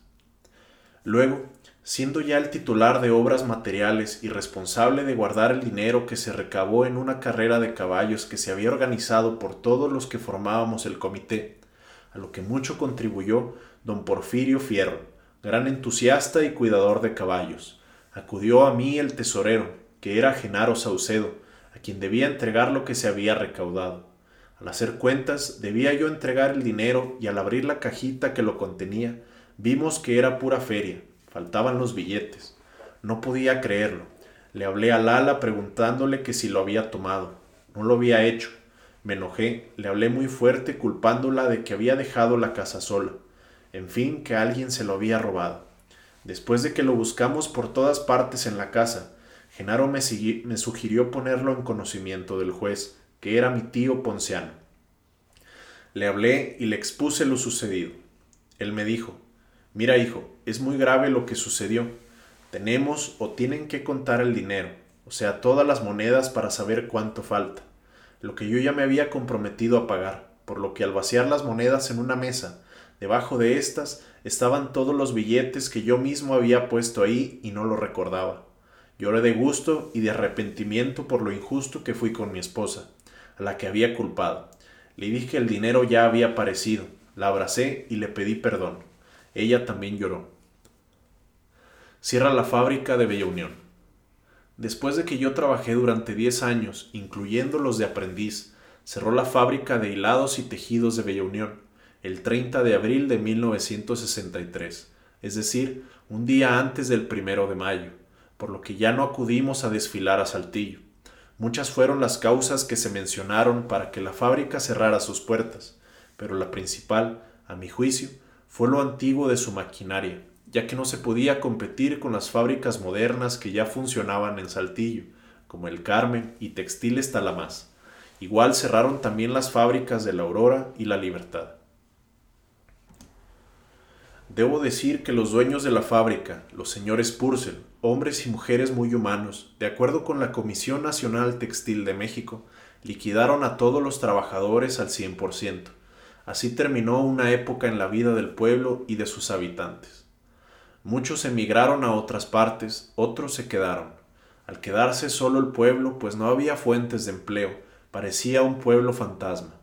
Luego, siendo ya el titular de obras materiales y responsable de guardar el dinero que se recabó en una carrera de caballos que se había organizado por todos los que formábamos el comité, a lo que mucho contribuyó don Porfirio Fierro, gran entusiasta y cuidador de caballos. Acudió a mí el tesorero, que era Genaro Saucedo, a quien debía entregar lo que se había recaudado. Al hacer cuentas, debía yo entregar el dinero y al abrir la cajita que lo contenía, vimos que era pura feria, faltaban los billetes. No podía creerlo. Le hablé a Lala preguntándole que si lo había tomado. No lo había hecho. Me enojé, le hablé muy fuerte culpándola de que había dejado la casa sola. En fin, que alguien se lo había robado. Después de que lo buscamos por todas partes en la casa, Genaro me, me sugirió ponerlo en conocimiento del juez, que era mi tío Ponciano. Le hablé y le expuse lo sucedido. Él me dijo, mira hijo, es muy grave lo que sucedió. Tenemos o tienen que contar el dinero, o sea, todas las monedas para saber cuánto falta, lo que yo ya me había comprometido a pagar, por lo que al vaciar las monedas en una mesa, debajo de éstas estaban todos los billetes que yo mismo había puesto ahí y no lo recordaba. Lloré de gusto y de arrepentimiento por lo injusto que fui con mi esposa a la que había culpado. Le dije que el dinero ya había aparecido, la abracé y le pedí perdón. Ella también lloró. Cierra la fábrica de Bella Unión. Después de que yo trabajé durante diez años, incluyendo los de aprendiz, cerró la fábrica de hilados y tejidos de Bella Unión el 30 de abril de 1963, es decir, un día antes del primero de mayo, por lo que ya no acudimos a desfilar a Saltillo. Muchas fueron las causas que se mencionaron para que la fábrica cerrara sus puertas, pero la principal, a mi juicio, fue lo antiguo de su maquinaria, ya que no se podía competir con las fábricas modernas que ya funcionaban en Saltillo, como el Carmen y Textiles Talamás. Igual cerraron también las fábricas de la Aurora y la Libertad. Debo decir que los dueños de la fábrica, los señores Purcell, hombres y mujeres muy humanos, de acuerdo con la Comisión Nacional Textil de México, liquidaron a todos los trabajadores al 100%. Así terminó una época en la vida del pueblo y de sus habitantes. Muchos emigraron a otras partes, otros se quedaron. Al quedarse solo el pueblo, pues no había fuentes de empleo, parecía un pueblo fantasma.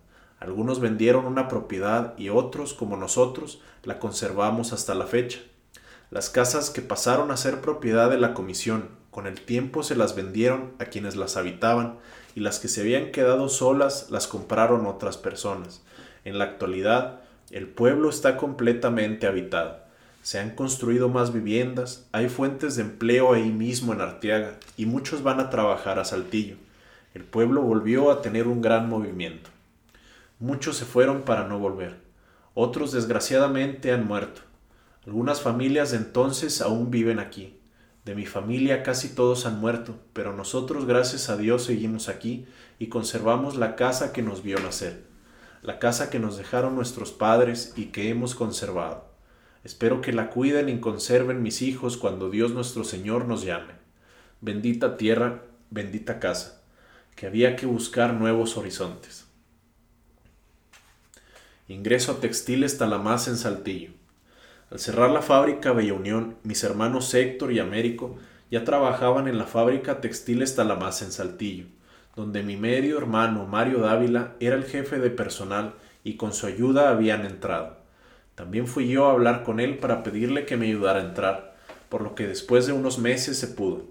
Algunos vendieron una propiedad y otros, como nosotros, la conservamos hasta la fecha. Las casas que pasaron a ser propiedad de la comisión, con el tiempo se las vendieron a quienes las habitaban y las que se habían quedado solas las compraron otras personas. En la actualidad, el pueblo está completamente habitado. Se han construido más viviendas, hay fuentes de empleo ahí mismo en Arteaga y muchos van a trabajar a Saltillo. El pueblo volvió a tener un gran movimiento. Muchos se fueron para no volver. Otros desgraciadamente han muerto. Algunas familias de entonces aún viven aquí. De mi familia casi todos han muerto, pero nosotros gracias a Dios seguimos aquí y conservamos la casa que nos vio nacer, la casa que nos dejaron nuestros padres y que hemos conservado. Espero que la cuiden y conserven mis hijos cuando Dios nuestro Señor nos llame. Bendita tierra, bendita casa, que había que buscar nuevos horizontes. Ingreso a Textiles Talamás en Saltillo. Al cerrar la fábrica Bella Unión, mis hermanos Héctor y Américo ya trabajaban en la fábrica Textiles Talamás en Saltillo, donde mi medio hermano Mario Dávila era el jefe de personal y con su ayuda habían entrado. También fui yo a hablar con él para pedirle que me ayudara a entrar, por lo que después de unos meses se pudo.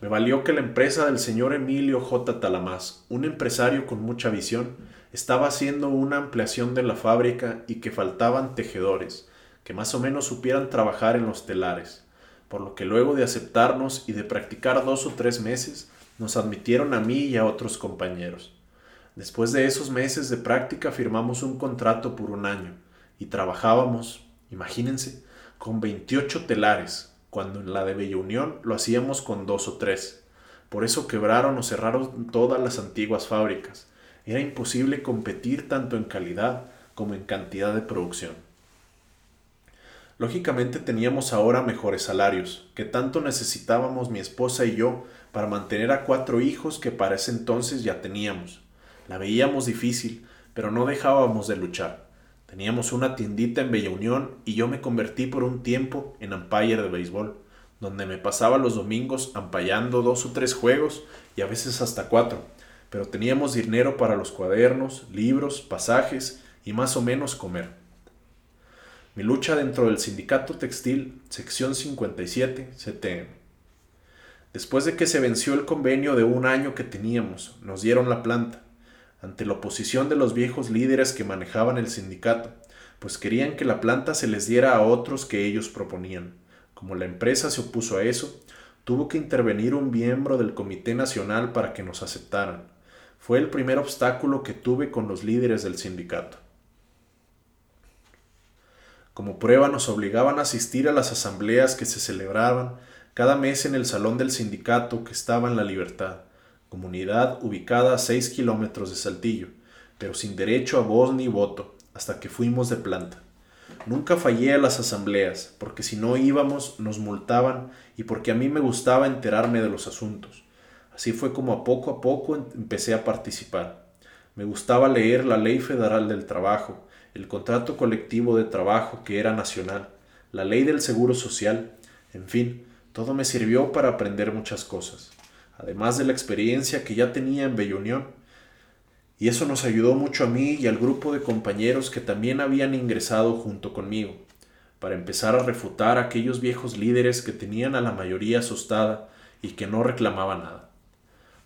Me valió que la empresa del señor Emilio J. Talamás, un empresario con mucha visión, estaba haciendo una ampliación de la fábrica y que faltaban tejedores, que más o menos supieran trabajar en los telares, por lo que luego de aceptarnos y de practicar dos o tres meses, nos admitieron a mí y a otros compañeros. Después de esos meses de práctica firmamos un contrato por un año y trabajábamos, imagínense, con 28 telares, cuando en la de Bella Unión lo hacíamos con dos o tres. Por eso quebraron o cerraron todas las antiguas fábricas. Era imposible competir tanto en calidad como en cantidad de producción. Lógicamente teníamos ahora mejores salarios, que tanto necesitábamos mi esposa y yo para mantener a cuatro hijos que para ese entonces ya teníamos. La veíamos difícil, pero no dejábamos de luchar. Teníamos una tiendita en Bella Unión y yo me convertí por un tiempo en umpire de béisbol, donde me pasaba los domingos ampallando dos o tres juegos y a veces hasta cuatro, pero teníamos dinero para los cuadernos, libros, pasajes y más o menos comer. Mi lucha dentro del sindicato textil, sección 57, CTM. Después de que se venció el convenio de un año que teníamos, nos dieron la planta, ante la oposición de los viejos líderes que manejaban el sindicato, pues querían que la planta se les diera a otros que ellos proponían. Como la empresa se opuso a eso, tuvo que intervenir un miembro del Comité Nacional para que nos aceptaran. Fue el primer obstáculo que tuve con los líderes del sindicato. Como prueba nos obligaban a asistir a las asambleas que se celebraban cada mes en el salón del sindicato que estaba en La Libertad, comunidad ubicada a 6 kilómetros de Saltillo, pero sin derecho a voz ni voto, hasta que fuimos de planta. Nunca fallé a las asambleas, porque si no íbamos nos multaban y porque a mí me gustaba enterarme de los asuntos. Así fue como a poco a poco empecé a participar. Me gustaba leer la Ley Federal del Trabajo, el contrato colectivo de trabajo que era nacional, la ley del seguro social, en fin, todo me sirvió para aprender muchas cosas, además de la experiencia que ya tenía en Bella Unión. Y eso nos ayudó mucho a mí y al grupo de compañeros que también habían ingresado junto conmigo, para empezar a refutar a aquellos viejos líderes que tenían a la mayoría asustada y que no reclamaban nada.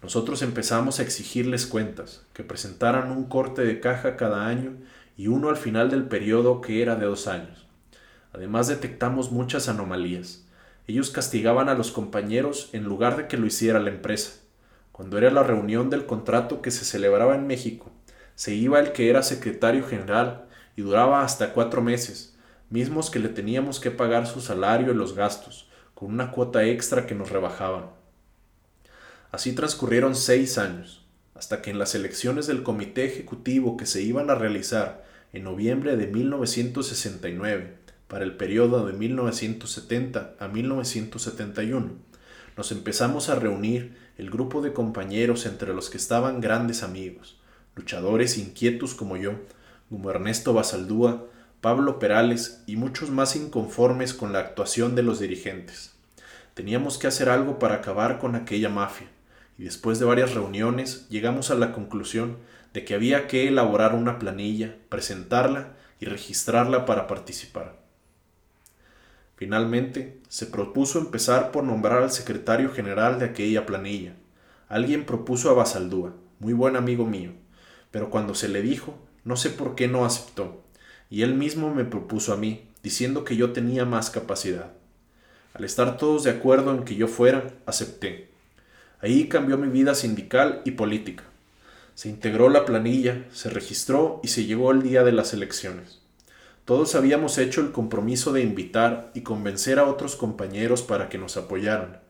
Nosotros empezamos a exigirles cuentas, que presentaran un corte de caja cada año y uno al final del periodo que era de dos años. Además detectamos muchas anomalías. Ellos castigaban a los compañeros en lugar de que lo hiciera la empresa. Cuando era la reunión del contrato que se celebraba en México, se iba el que era secretario general y duraba hasta cuatro meses, mismos que le teníamos que pagar su salario y los gastos, con una cuota extra que nos rebajaban. Así transcurrieron seis años, hasta que en las elecciones del comité ejecutivo que se iban a realizar en noviembre de 1969, para el periodo de 1970 a 1971, nos empezamos a reunir el grupo de compañeros entre los que estaban grandes amigos, luchadores inquietos como yo, como Ernesto Basaldúa, Pablo Perales y muchos más inconformes con la actuación de los dirigentes. Teníamos que hacer algo para acabar con aquella mafia, y después de varias reuniones llegamos a la conclusión de que había que elaborar una planilla, presentarla y registrarla para participar. Finalmente, se propuso empezar por nombrar al secretario general de aquella planilla. Alguien propuso a Basaldúa, muy buen amigo mío, pero cuando se le dijo, no sé por qué no aceptó, y él mismo me propuso a mí, diciendo que yo tenía más capacidad. Al estar todos de acuerdo en que yo fuera, acepté. Ahí cambió mi vida sindical y política. Se integró la planilla, se registró y se llegó el día de las elecciones. Todos habíamos hecho el compromiso de invitar y convencer a otros compañeros para que nos apoyaran,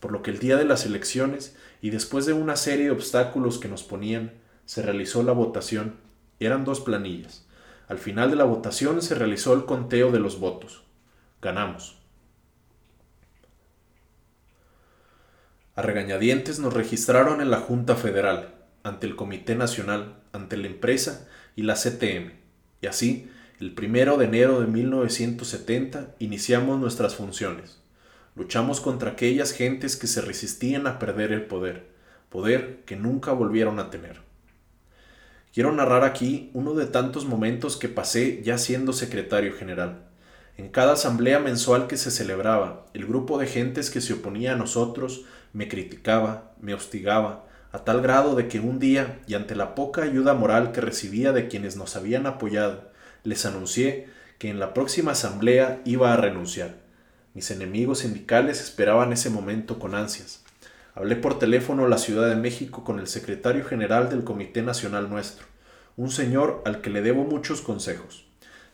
por lo que el día de las elecciones y después de una serie de obstáculos que nos ponían, se realizó la votación. Eran dos planillas. Al final de la votación se realizó el conteo de los votos. Ganamos. A regañadientes nos registraron en la Junta Federal ante el Comité Nacional, ante la empresa y la CTM. Y así, el primero de enero de 1970 iniciamos nuestras funciones. Luchamos contra aquellas gentes que se resistían a perder el poder, poder que nunca volvieron a tener. Quiero narrar aquí uno de tantos momentos que pasé ya siendo secretario general. En cada asamblea mensual que se celebraba, el grupo de gentes que se oponía a nosotros me criticaba, me hostigaba, a tal grado de que un día, y ante la poca ayuda moral que recibía de quienes nos habían apoyado, les anuncié que en la próxima asamblea iba a renunciar. Mis enemigos sindicales esperaban ese momento con ansias. Hablé por teléfono a la Ciudad de México con el secretario general del Comité Nacional nuestro, un señor al que le debo muchos consejos.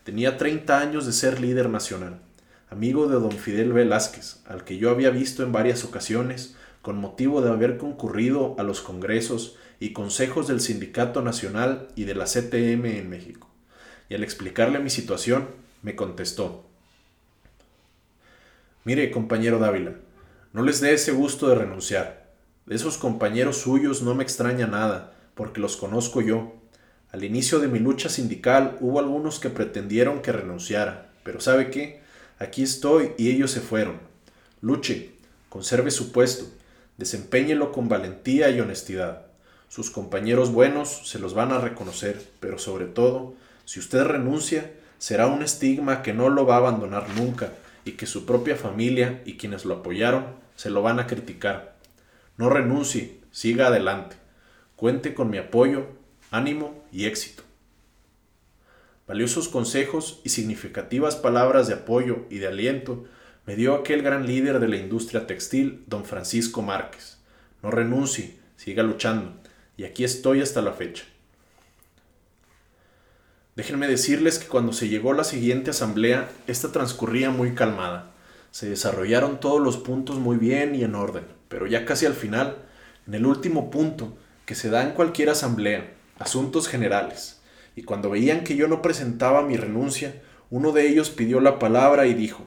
Tenía 30 años de ser líder nacional. Amigo de don Fidel Velázquez, al que yo había visto en varias ocasiones con motivo de haber concurrido a los congresos y consejos del Sindicato Nacional y de la CTM en México. Y al explicarle mi situación, me contestó, Mire, compañero Dávila, no les dé ese gusto de renunciar. De esos compañeros suyos no me extraña nada, porque los conozco yo. Al inicio de mi lucha sindical hubo algunos que pretendieron que renunciara, pero ¿sabe qué? Aquí estoy y ellos se fueron. Luche, conserve su puesto, desempeñelo con valentía y honestidad. Sus compañeros buenos se los van a reconocer, pero sobre todo, si usted renuncia, será un estigma que no lo va a abandonar nunca y que su propia familia y quienes lo apoyaron se lo van a criticar. No renuncie, siga adelante. Cuente con mi apoyo, ánimo y éxito. Valiosos consejos y significativas palabras de apoyo y de aliento me dio aquel gran líder de la industria textil, don Francisco Márquez. No renuncie, siga luchando, y aquí estoy hasta la fecha. Déjenme decirles que cuando se llegó la siguiente asamblea, esta transcurría muy calmada. Se desarrollaron todos los puntos muy bien y en orden, pero ya casi al final, en el último punto, que se da en cualquier asamblea, asuntos generales, y cuando veían que yo no presentaba mi renuncia, uno de ellos pidió la palabra y dijo,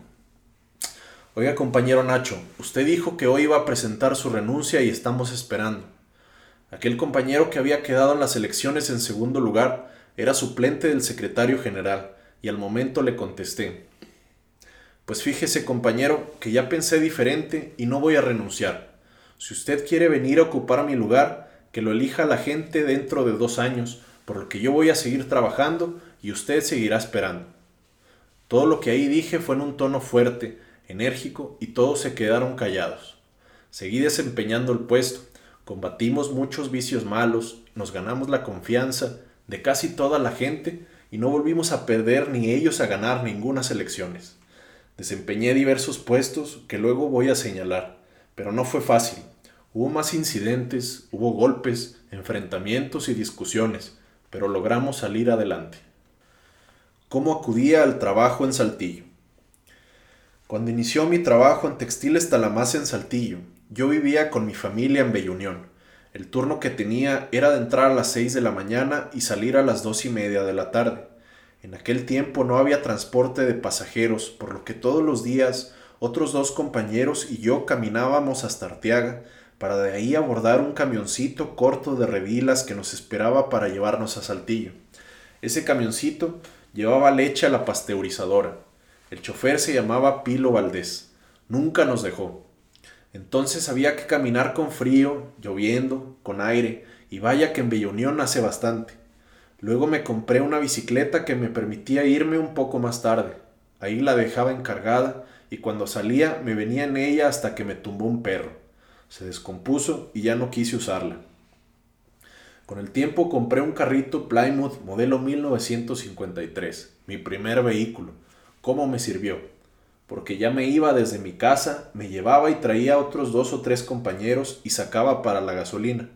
Oiga compañero Nacho, usted dijo que hoy iba a presentar su renuncia y estamos esperando. Aquel compañero que había quedado en las elecciones en segundo lugar era suplente del secretario general, y al momento le contesté, Pues fíjese compañero, que ya pensé diferente y no voy a renunciar. Si usted quiere venir a ocupar mi lugar, que lo elija la gente dentro de dos años, por lo que yo voy a seguir trabajando y usted seguirá esperando. Todo lo que ahí dije fue en un tono fuerte, enérgico, y todos se quedaron callados. Seguí desempeñando el puesto, combatimos muchos vicios malos, nos ganamos la confianza de casi toda la gente y no volvimos a perder ni ellos a ganar ninguna elecciones. Desempeñé diversos puestos que luego voy a señalar, pero no fue fácil. Hubo más incidentes, hubo golpes, enfrentamientos y discusiones, pero logramos salir adelante. ¿Cómo acudía al trabajo en Saltillo? Cuando inició mi trabajo en Textiles Talamás en Saltillo, yo vivía con mi familia en Bella Unión. El turno que tenía era de entrar a las 6 de la mañana y salir a las dos y media de la tarde. En aquel tiempo no había transporte de pasajeros, por lo que todos los días otros dos compañeros y yo caminábamos hasta Arteaga para de ahí abordar un camioncito corto de revilas que nos esperaba para llevarnos a Saltillo. Ese camioncito llevaba leche a la pasteurizadora. El chofer se llamaba Pilo Valdés. Nunca nos dejó. Entonces había que caminar con frío, lloviendo, con aire, y vaya que en Unión hace bastante. Luego me compré una bicicleta que me permitía irme un poco más tarde. Ahí la dejaba encargada y cuando salía me venía en ella hasta que me tumbó un perro. Se descompuso y ya no quise usarla. Con el tiempo compré un carrito Plymouth modelo 1953, mi primer vehículo. ¿Cómo me sirvió? porque ya me iba desde mi casa, me llevaba y traía otros dos o tres compañeros y sacaba para la gasolina.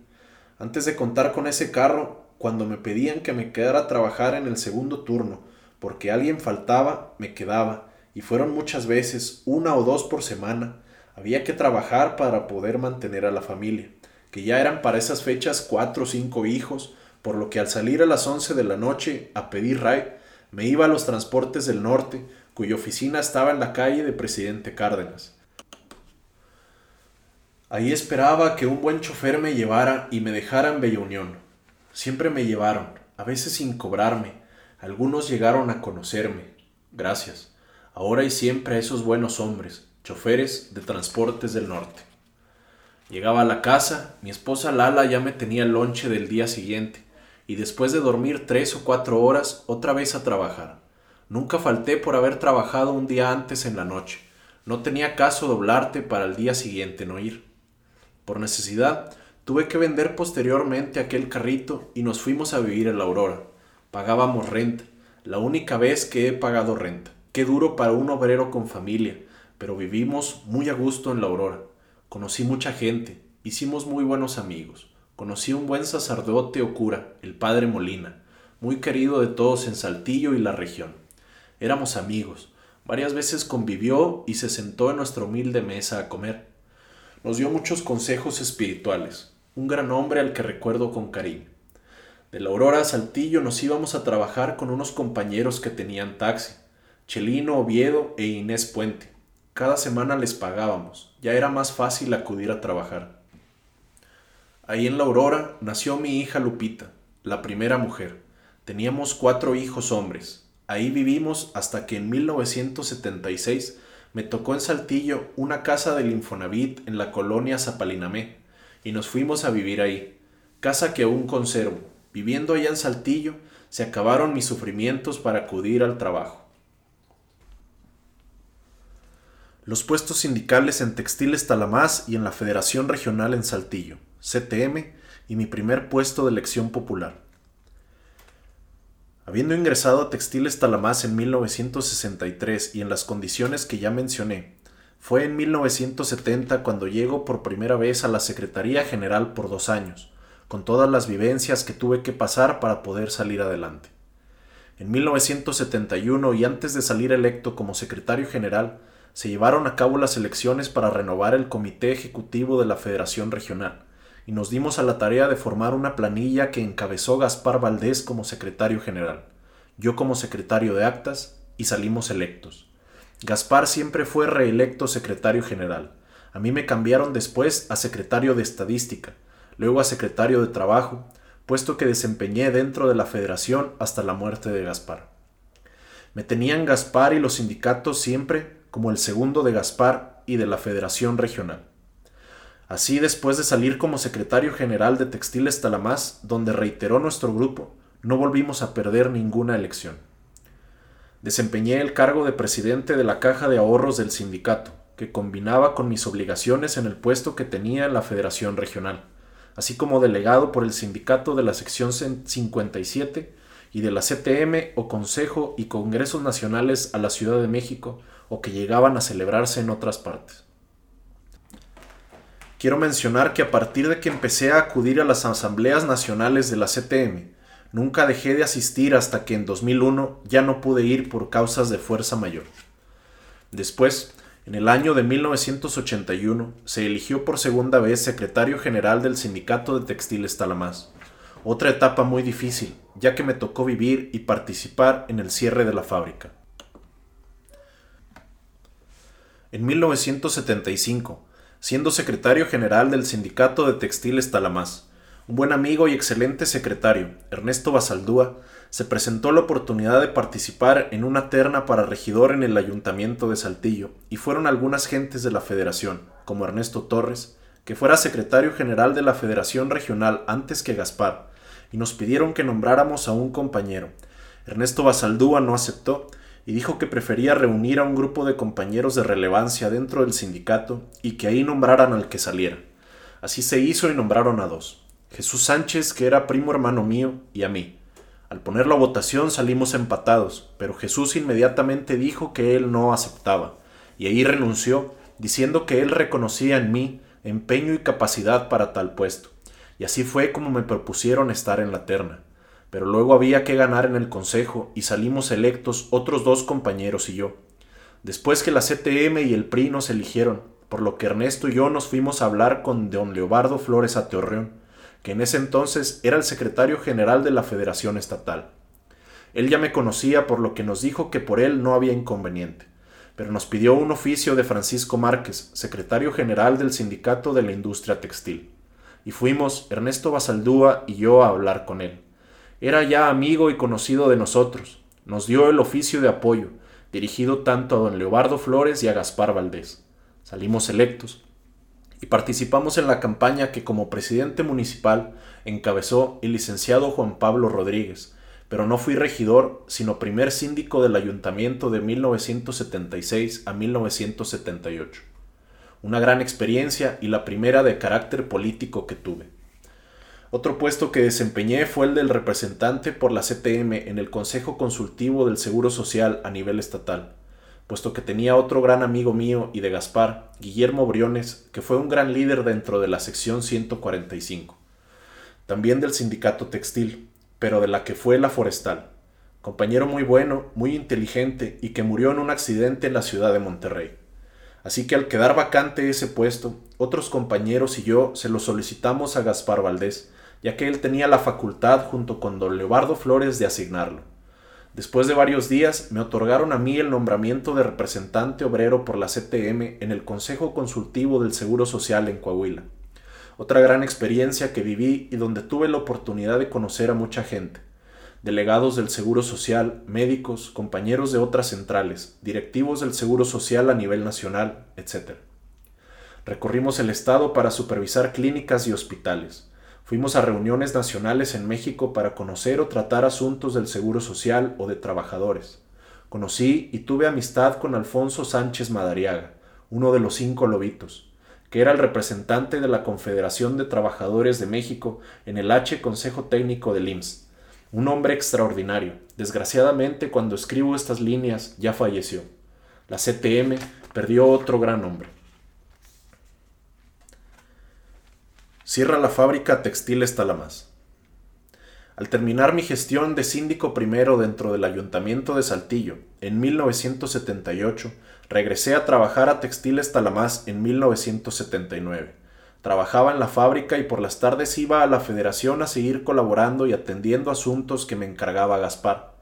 Antes de contar con ese carro, cuando me pedían que me quedara a trabajar en el segundo turno, porque alguien faltaba, me quedaba, y fueron muchas veces, una o dos por semana, había que trabajar para poder mantener a la familia, que ya eran para esas fechas cuatro o cinco hijos, por lo que al salir a las once de la noche a pedir ride, me iba a los transportes del norte, cuya oficina estaba en la calle de Presidente Cárdenas. Ahí esperaba que un buen chofer me llevara y me dejara en Bella Unión. Siempre me llevaron, a veces sin cobrarme. Algunos llegaron a conocerme. Gracias. Ahora y siempre a esos buenos hombres, choferes de transportes del norte. Llegaba a la casa, mi esposa Lala ya me tenía el lonche del día siguiente, y después de dormir tres o cuatro horas, otra vez a trabajar. Nunca falté por haber trabajado un día antes en la noche. No tenía caso doblarte para el día siguiente no ir. Por necesidad, tuve que vender posteriormente aquel carrito y nos fuimos a vivir en la Aurora. Pagábamos renta, la única vez que he pagado renta. Qué duro para un obrero con familia, pero vivimos muy a gusto en la Aurora. Conocí mucha gente, hicimos muy buenos amigos. Conocí un buen sacerdote o cura, el padre Molina, muy querido de todos en Saltillo y la región. Éramos amigos, Varias veces convivió y se sentó en nuestra humilde mesa a comer. Nos dio muchos consejos espirituales, un gran hombre al que recuerdo con cariño. De la Aurora a Saltillo nos íbamos a trabajar con unos compañeros que tenían taxi, Chelino Oviedo e Inés Puente. Cada semana les pagábamos, ya era más fácil acudir a trabajar. Ahí en la Aurora nació mi hija Lupita, la primera mujer. Teníamos cuatro hijos hombres. Ahí vivimos hasta que en 1976 me tocó en Saltillo una casa del Infonavit en la colonia Zapalinamé y nos fuimos a vivir ahí, casa que aún conservo. Viviendo allá en Saltillo, se acabaron mis sufrimientos para acudir al trabajo. Los puestos sindicales en Textiles Talamás y en la Federación Regional en Saltillo, CTM, y mi primer puesto de elección popular. Habiendo ingresado a Textiles Talamás en 1963 y en las condiciones que ya mencioné, fue en 1970 cuando llego por primera vez a la Secretaría General por dos años, con todas las vivencias que tuve que pasar para poder salir adelante. En 1971 y antes de salir electo como secretario general, se llevaron a cabo las elecciones para renovar el Comité Ejecutivo de la Federación Regional, y nos dimos a la tarea de formar una planilla que encabezó Gaspar Valdés como secretario general, yo como secretario de actas, y salimos electos. Gaspar siempre fue reelecto secretario general. A mí me cambiaron después a secretario de estadística, luego a secretario de trabajo, puesto que desempeñé dentro de la federación hasta la muerte de Gaspar. Me tenían Gaspar y los sindicatos siempre como el segundo de Gaspar y de la federación regional. Así, después de salir como secretario general de Textiles Talamás, donde reiteró nuestro grupo, no volvimos a perder ninguna elección. Desempeñé el cargo de presidente de la Caja de Ahorros del sindicato, que combinaba con mis obligaciones en el puesto que tenía en la Federación Regional, así como delegado por el sindicato de la sección 57 y de la CTM o Consejo y Congresos Nacionales a la Ciudad de México o que llegaban a celebrarse en otras partes. Quiero mencionar que a partir de que empecé a acudir a las asambleas nacionales de la CTM, nunca dejé de asistir hasta que en 2001 ya no pude ir por causas de fuerza mayor. Después, en el año de 1981, se eligió por segunda vez secretario general del Sindicato de Textiles Talamás. Otra etapa muy difícil, ya que me tocó vivir y participar en el cierre de la fábrica. En 1975, siendo secretario general del Sindicato de Textiles Talamás. Un buen amigo y excelente secretario, Ernesto Basaldúa, se presentó la oportunidad de participar en una terna para regidor en el Ayuntamiento de Saltillo, y fueron algunas gentes de la Federación, como Ernesto Torres, que fuera secretario general de la Federación Regional antes que Gaspar, y nos pidieron que nombráramos a un compañero. Ernesto Basaldúa no aceptó, y dijo que prefería reunir a un grupo de compañeros de relevancia dentro del sindicato y que ahí nombraran al que saliera. Así se hizo y nombraron a dos. Jesús Sánchez, que era primo hermano mío, y a mí. Al ponerlo a votación salimos empatados, pero Jesús inmediatamente dijo que él no aceptaba, y ahí renunció, diciendo que él reconocía en mí empeño y capacidad para tal puesto. Y así fue como me propusieron estar en la terna pero luego había que ganar en el Consejo y salimos electos otros dos compañeros y yo. Después que la CTM y el PRI nos eligieron, por lo que Ernesto y yo nos fuimos a hablar con don Leobardo Flores Ateorreón, que en ese entonces era el secretario general de la Federación Estatal. Él ya me conocía por lo que nos dijo que por él no había inconveniente, pero nos pidió un oficio de Francisco Márquez, secretario general del Sindicato de la Industria Textil. Y fuimos, Ernesto Basaldúa y yo, a hablar con él. Era ya amigo y conocido de nosotros. Nos dio el oficio de apoyo, dirigido tanto a don Leobardo Flores y a Gaspar Valdés. Salimos electos y participamos en la campaña que como presidente municipal encabezó el licenciado Juan Pablo Rodríguez, pero no fui regidor, sino primer síndico del ayuntamiento de 1976 a 1978. Una gran experiencia y la primera de carácter político que tuve. Otro puesto que desempeñé fue el del representante por la CTM en el Consejo Consultivo del Seguro Social a nivel estatal, puesto que tenía otro gran amigo mío y de Gaspar, Guillermo Briones, que fue un gran líder dentro de la sección 145, también del sindicato textil, pero de la que fue la forestal. compañero muy bueno, muy inteligente y que murió en un accidente en la ciudad de Monterrey. Así que al quedar vacante ese puesto, otros compañeros y yo se lo solicitamos a Gaspar Valdés, ya que él tenía la facultad junto con don Leobardo Flores de asignarlo. Después de varios días me otorgaron a mí el nombramiento de representante obrero por la CTM en el Consejo Consultivo del Seguro Social en Coahuila. Otra gran experiencia que viví y donde tuve la oportunidad de conocer a mucha gente delegados del Seguro Social, médicos, compañeros de otras centrales, directivos del Seguro Social a nivel nacional, etc. Recorrimos el Estado para supervisar clínicas y hospitales. Fuimos a reuniones nacionales en México para conocer o tratar asuntos del Seguro Social o de trabajadores. Conocí y tuve amistad con Alfonso Sánchez Madariaga, uno de los cinco lobitos, que era el representante de la Confederación de Trabajadores de México en el H Consejo Técnico del IMSS un hombre extraordinario. Desgraciadamente, cuando escribo estas líneas, ya falleció. La CTM perdió otro gran hombre. Cierra la fábrica Textiles Talamás. Al terminar mi gestión de síndico primero dentro del Ayuntamiento de Saltillo en 1978, regresé a trabajar a Textiles Talamás en 1979. Trabajaba en la fábrica y por las tardes iba a la federación a seguir colaborando y atendiendo asuntos que me encargaba Gaspar.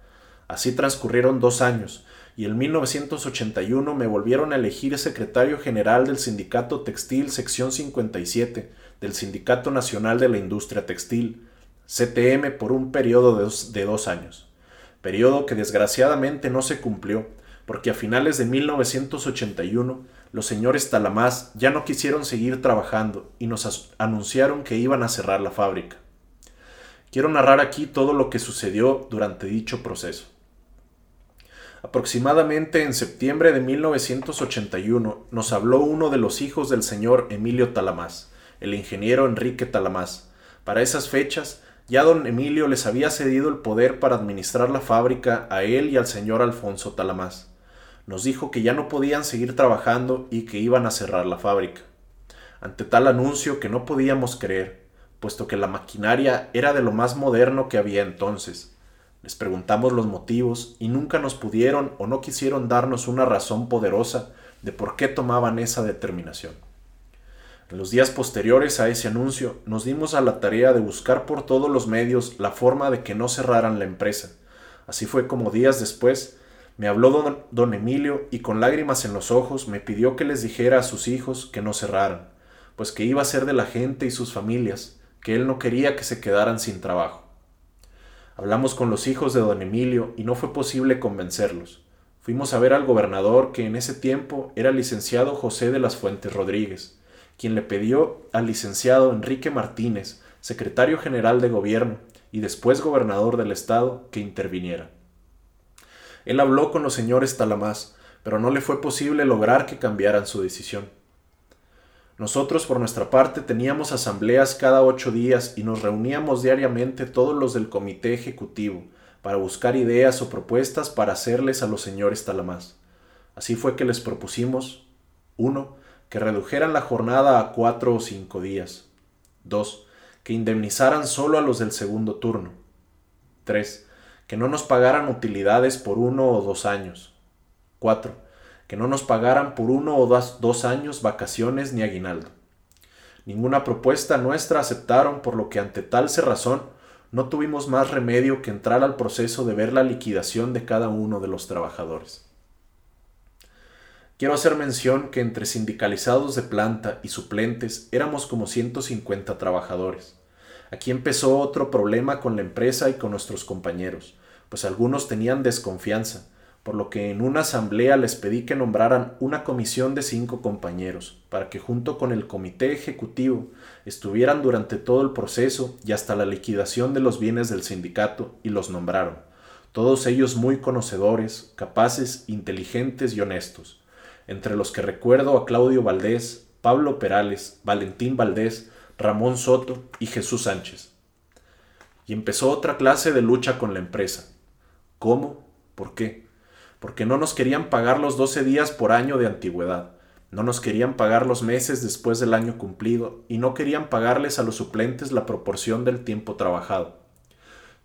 Así transcurrieron dos años, y en 1981 me volvieron a elegir secretario general del Sindicato Textil Sección 57 del Sindicato Nacional de la Industria Textil, CTM, por un periodo de dos, años. Periodo que desgraciadamente no se cumplió, porque a finales de 1981 los señores Talamás ya no quisieron seguir trabajando y nos anunciaron que iban a cerrar la fábrica. Quiero narrar aquí todo lo que sucedió durante dicho proceso. Aproximadamente en septiembre de 1981 nos habló uno de los hijos del señor Emilio Talamás, el ingeniero Enrique Talamás. Para esas fechas, ya don Emilio les había cedido el poder para administrar la fábrica a él y al señor Alfonso Talamás nos dijo que ya no podían seguir trabajando y que iban a cerrar la fábrica. Ante tal anuncio que no podíamos creer, puesto que la maquinaria era de lo más moderno que había entonces. Les preguntamos los motivos y nunca nos pudieron o no quisieron darnos una razón poderosa de por qué tomaban esa determinación. En los días posteriores a ese anuncio nos dimos a la tarea de buscar por todos los medios la forma de que no cerraran la empresa. Así fue como días después me habló don, Emilio y con lágrimas en los ojos me pidió que les dijera a sus hijos que no cerraran, pues que iba a ser de la gente y sus familias, que él no quería que se quedaran sin trabajo. Hablamos con los hijos de don Emilio y no fue posible convencerlos. Fuimos a ver al gobernador que en ese tiempo era licenciado José de las Fuentes Rodríguez, quien le pidió al licenciado Enrique Martínez, secretario general de gobierno y después gobernador del estado, que interviniera. Él habló con los señores Talamás, pero no le fue posible lograr que cambiaran su decisión. Nosotros, por nuestra parte, teníamos asambleas cada ocho días y nos reuníamos diariamente todos los del comité ejecutivo para buscar ideas o propuestas para hacerles a los señores Talamás. Así fue que les propusimos 1. Que redujeran la jornada a cuatro o cinco días. 2. Que indemnizaran solo a los del segundo turno. 3 que no nos pagaran utilidades por uno o dos años. 4. Que no nos pagaran por uno o dos, años vacaciones ni aguinaldo. Ninguna propuesta nuestra aceptaron, por lo que ante tal cerrazón no tuvimos más remedio que entrar al proceso de ver la liquidación de cada uno de los trabajadores. Quiero hacer mención que entre sindicalizados de planta y suplentes éramos como 150 trabajadores. Aquí empezó otro problema con la empresa y con nuestros compañeros, pues algunos tenían desconfianza, por lo que en una asamblea les pedí que nombraran una comisión de cinco compañeros, para que junto con el comité ejecutivo estuvieran durante todo el proceso y hasta la liquidación de los bienes del sindicato, y los nombraron, todos ellos muy conocedores, capaces, inteligentes y honestos, entre los que recuerdo a Claudio Valdés, Pablo Perales, Valentín Valdés, Ramón Soto y Jesús Sánchez. Y empezó otra clase de lucha con la empresa. ¿Cómo? ¿Por qué? Porque no nos querían pagar los 12 días por año de antigüedad, no nos querían pagar los meses después del año cumplido y no querían pagarles a los suplentes la proporción del tiempo trabajado.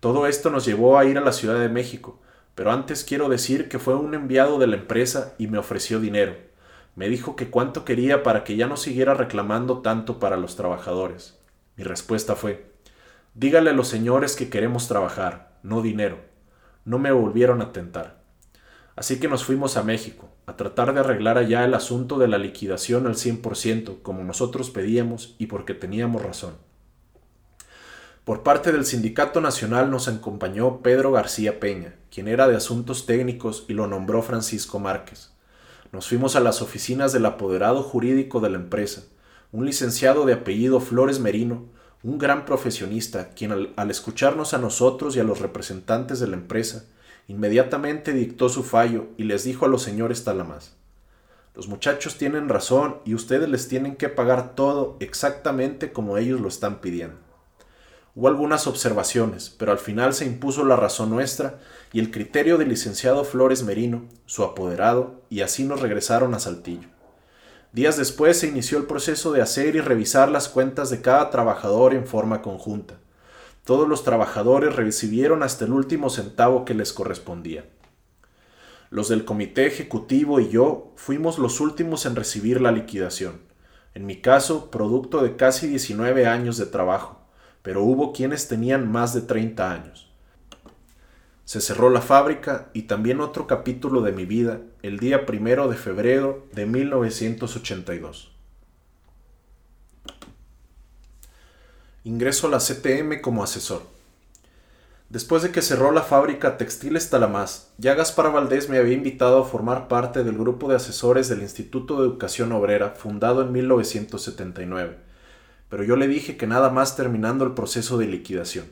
Todo esto nos llevó a ir a la Ciudad de México, pero antes quiero decir que fue un enviado de la empresa y me ofreció dinero. Me dijo que cuánto quería para que ya no siguiera reclamando tanto para los trabajadores. Mi respuesta fue, dígale a los señores que queremos trabajar, no dinero. No me volvieron a tentar. Así que nos fuimos a México, a tratar de arreglar allá el asunto de la liquidación al 100%, como nosotros pedíamos y porque teníamos razón. Por parte del Sindicato Nacional nos acompañó Pedro García Peña, quien era de Asuntos Técnicos y lo nombró Francisco Márquez. Nos fuimos a las oficinas del apoderado jurídico de la empresa, un licenciado de apellido Flores Merino, un gran profesionista, quien al, escucharnos a nosotros y a los representantes de la empresa, inmediatamente dictó su fallo y les dijo a los señores Talamás, los muchachos tienen razón y ustedes les tienen que pagar todo exactamente como ellos lo están pidiendo. Hubo algunas observaciones, pero al final se impuso la razón nuestra y el criterio del licenciado Flores Merino, su apoderado, y así nos regresaron a Saltillo. Días después se inició el proceso de hacer y revisar las cuentas de cada trabajador en forma conjunta. Todos los trabajadores recibieron hasta el último centavo que les correspondía. Los del comité ejecutivo y yo fuimos los últimos en recibir la liquidación, en mi caso producto de casi 19 años de trabajo pero hubo quienes tenían más de 30 años. Se cerró la fábrica y también otro capítulo de mi vida el día primero de febrero de 1982. Ingreso a la CTM como asesor. Después de que cerró la fábrica Textiles Talamás, ya Gaspar Valdés me había invitado a formar parte del grupo de asesores del Instituto de Educación Obrera fundado en 1979 pero yo le dije que nada más terminando el proceso de liquidación.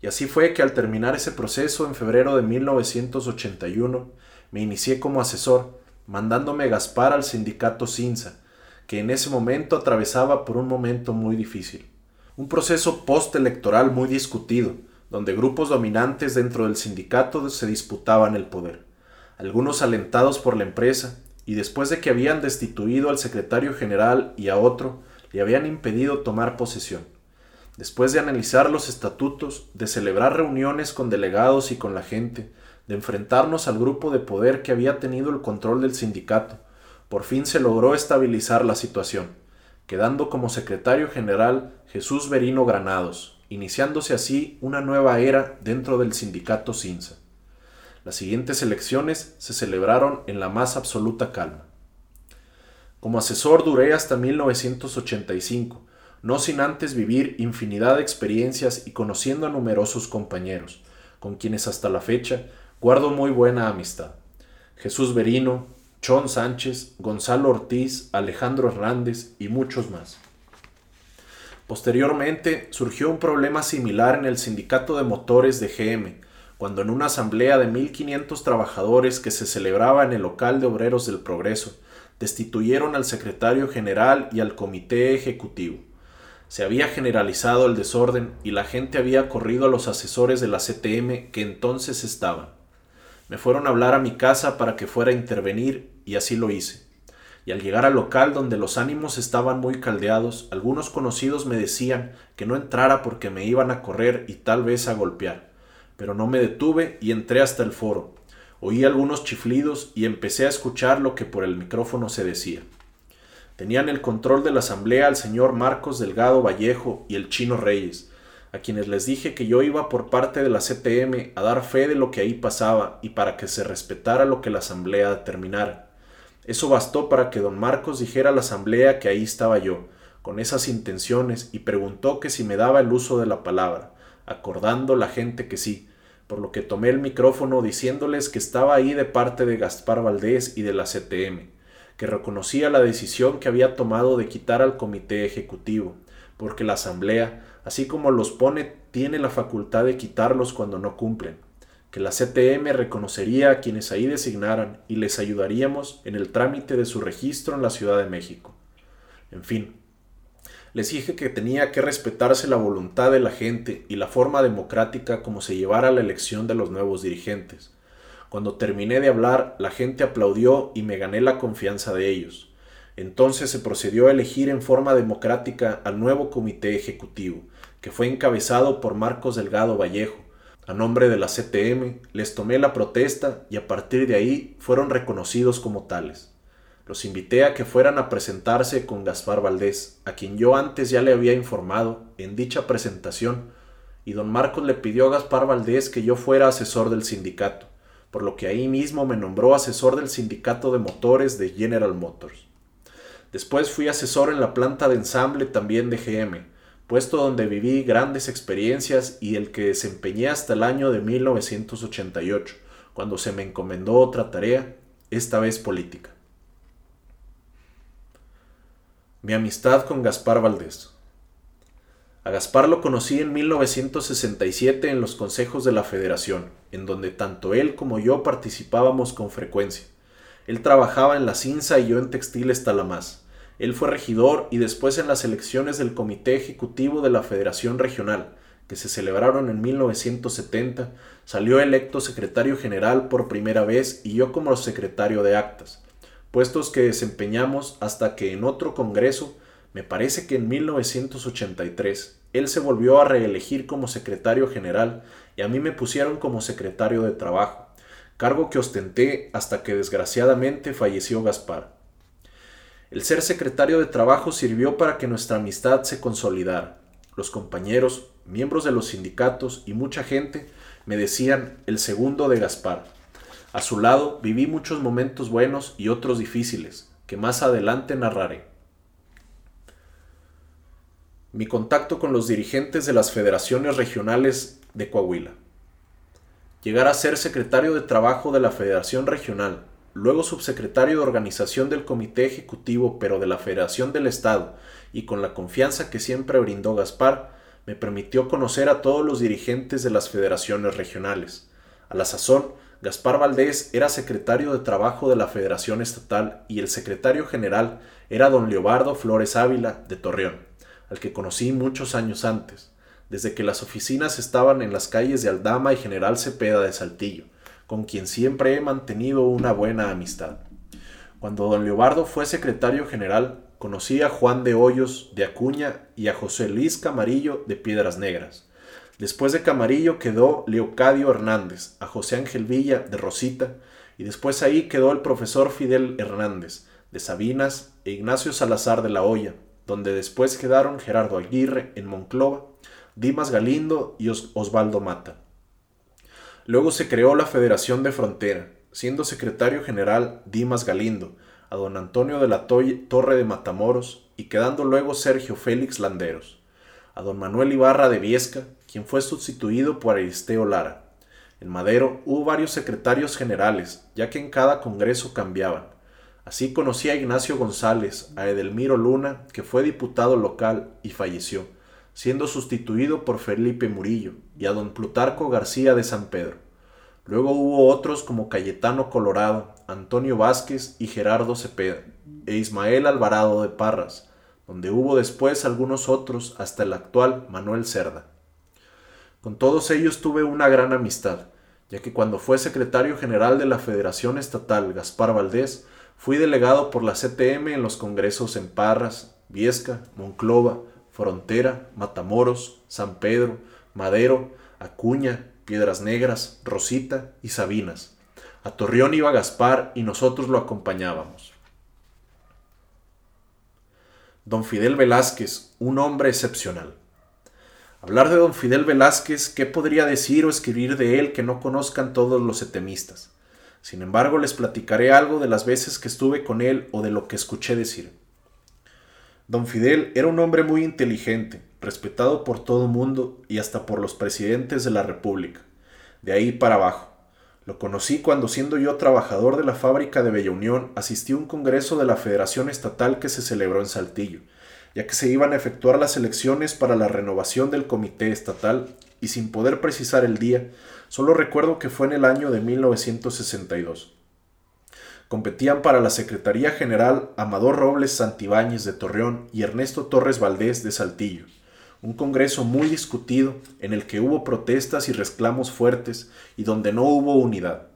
Y así fue que al terminar ese proceso en febrero de 1981 me inicié como asesor, mandándome Gaspar al sindicato Cinza, que en ese momento atravesaba por un momento muy difícil. Un proceso postelectoral muy discutido, donde grupos dominantes dentro del sindicato se disputaban el poder, algunos alentados por la empresa, y después de que habían destituido al secretario general y a otro, le habían impedido tomar posesión. Después de analizar los estatutos, de celebrar reuniones con delegados y con la gente, de enfrentarnos al grupo de poder que había tenido el control del sindicato, por fin se logró estabilizar la situación, quedando como secretario general Jesús Berino Granados, iniciándose así una nueva era dentro del sindicato Cinza. Las siguientes elecciones se celebraron en la más absoluta calma. Como asesor duré hasta 1985, no sin antes vivir infinidad de experiencias y conociendo a numerosos compañeros, con quienes hasta la fecha guardo muy buena amistad. Jesús Berino, Chon Sánchez, Gonzalo Ortiz, Alejandro Hernández y muchos más. Posteriormente surgió un problema similar en el sindicato de motores de GM, cuando en una asamblea de 1.500 trabajadores que se celebraba en el local de obreros del Progreso, destituyeron al secretario general y al comité ejecutivo. Se había generalizado el desorden y la gente había corrido a los asesores de la CTM que entonces estaban. Me fueron a hablar a mi casa para que fuera a intervenir y así lo hice. Y al llegar al local donde los ánimos estaban muy caldeados, algunos conocidos me decían que no entrara porque me iban a correr y tal vez a golpear. Pero no me detuve y entré hasta el foro. Oí algunos chiflidos y empecé a escuchar lo que por el micrófono se decía. Tenían el control de la asamblea el señor Marcos Delgado Vallejo y el chino Reyes, a quienes les dije que yo iba por parte de la CTM a dar fe de lo que ahí pasaba y para que se respetara lo que la asamblea determinara. Eso bastó para que don Marcos dijera a la asamblea que ahí estaba yo, con esas intenciones, y preguntó que si me daba el uso de la palabra, acordando la gente que sí, por lo que tomé el micrófono diciéndoles que estaba ahí de parte de Gaspar Valdés y de la CTM, que reconocía la decisión que había tomado de quitar al comité ejecutivo, porque la Asamblea, así como los pone, tiene la facultad de quitarlos cuando no cumplen, que la CTM reconocería a quienes ahí designaran y les ayudaríamos en el trámite de su registro en la Ciudad de México. En fin, les dije que tenía que respetarse la voluntad de la gente y la forma democrática como se llevara la elección de los nuevos dirigentes. Cuando terminé de hablar, la gente aplaudió y me gané la confianza de ellos. Entonces se procedió a elegir en forma democrática al nuevo comité ejecutivo, que fue encabezado por Marcos Delgado Vallejo, A nombre de la CTM, les tomé la protesta y a partir de ahí fueron reconocidos como tales. Los invité a que fueran a presentarse con Gaspar Valdés, a quien yo antes ya le había informado en dicha presentación, y don Marcos le pidió a Gaspar Valdés que yo fuera asesor del sindicato, por lo que ahí mismo me nombró asesor del sindicato de motores de General Motors. Después fui asesor en la planta de ensamble también de GM, puesto donde viví grandes experiencias y el que desempeñé hasta el año de 1988, cuando se me encomendó otra tarea, esta vez política. Mi amistad con Gaspar Valdés. A Gaspar lo conocí en 1967 en los consejos de la Federación, en donde tanto él como yo participábamos con frecuencia. Él trabajaba en la cinza y yo en textiles Talamás. Él fue regidor y después en las elecciones del Comité Ejecutivo de la Federación Regional, que se celebraron en 1970, salió electo secretario general por primera vez y yo como secretario de actas, puestos que desempeñamos hasta que en otro congreso, me parece que en 1983, él se volvió a reelegir como secretario general y a mí me pusieron como secretario de trabajo, cargo que ostenté hasta que desgraciadamente falleció Gaspar. El ser secretario de Trabajo sirvió para que nuestra amistad se consolidara. Los compañeros, miembros de los sindicatos y mucha gente me decían el segundo de Gaspar. A su lado viví muchos momentos buenos y otros difíciles, que más adelante narraré. Mi contacto con los dirigentes de las federaciones regionales de Coahuila. Llegar a ser secretario de Trabajo de la Federación Regional luego subsecretario de organización del Comité Ejecutivo pero de la Federación del Estado, y con la confianza que siempre brindó Gaspar, me permitió conocer a todos los dirigentes de las federaciones regionales. A la sazón, Gaspar Valdés era secretario de Trabajo de la Federación Estatal y el secretario general era don Leobardo Flores Ávila de Torreón, al que conocí muchos años antes, desde que las oficinas estaban en las calles de Aldama y General Cepeda de Saltillo con quien siempre he mantenido una buena amistad. Cuando don Leobardo fue secretario general, conocí a Juan de Hoyos de Acuña y a José Luis Camarillo de Piedras Negras. Después de Camarillo quedó Leocadio Hernández, a José Ángel Villa de Rosita, y después ahí quedó el profesor Fidel Hernández de Sabinas e Ignacio Salazar de la Hoya, donde después quedaron Gerardo Aguirre en Monclova, Dimas Galindo y Osvaldo Mata. Luego se creó la Federación de Frontera, siendo secretario general Dimas Galindo, a don Antonio de la Torre de Matamoros y quedando luego Sergio Félix Landeros, a don Manuel Ibarra de Viesca, quien fue sustituido por Aristeo Lara. En Madero hubo varios secretarios generales, ya que en cada congreso cambiaban. Así conocí a Ignacio González, a Edelmiro Luna, que fue diputado local y falleció siendo sustituido por Felipe Murillo, y a don Plutarco García de San Pedro. Luego hubo otros como Cayetano Colorado, Antonio Vázquez y Gerardo Cepeda, e Ismael Alvarado de Parras, donde hubo después algunos otros hasta el actual Manuel Cerda. Con todos ellos tuve una gran amistad, ya que cuando fue secretario general de la Federación Estatal Gaspar Valdés, fui delegado por la CTM en los congresos en Parras, Viesca, Monclova, Frontera, Matamoros, San Pedro, Madero, Acuña, Piedras Negras, Rosita y Sabinas. A Torreón iba Gaspar y nosotros lo acompañábamos. Don Fidel Velázquez, un hombre excepcional. Hablar de don Fidel Velázquez, ¿qué podría decir o escribir de él que no conozcan todos los etemistas? Sin embargo, les platicaré algo de las veces que estuve con él o de lo que escuché decir. Don Fidel era un hombre muy inteligente, respetado por todo mundo y hasta por los presidentes de la República. De ahí para abajo. Lo conocí cuando siendo yo trabajador de la fábrica de Bella Unión asistí a un congreso de la Federación Estatal que se celebró en Saltillo, ya que se iban a efectuar las elecciones para la renovación del comité estatal y sin poder precisar el día, solo recuerdo que fue en el año de 1962. Competían para la Secretaría General Amador Robles Santibáñez de Torreón y Ernesto Torres Valdés de Saltillo. Un congreso muy discutido en el que hubo protestas y reclamos fuertes y donde no hubo unidad.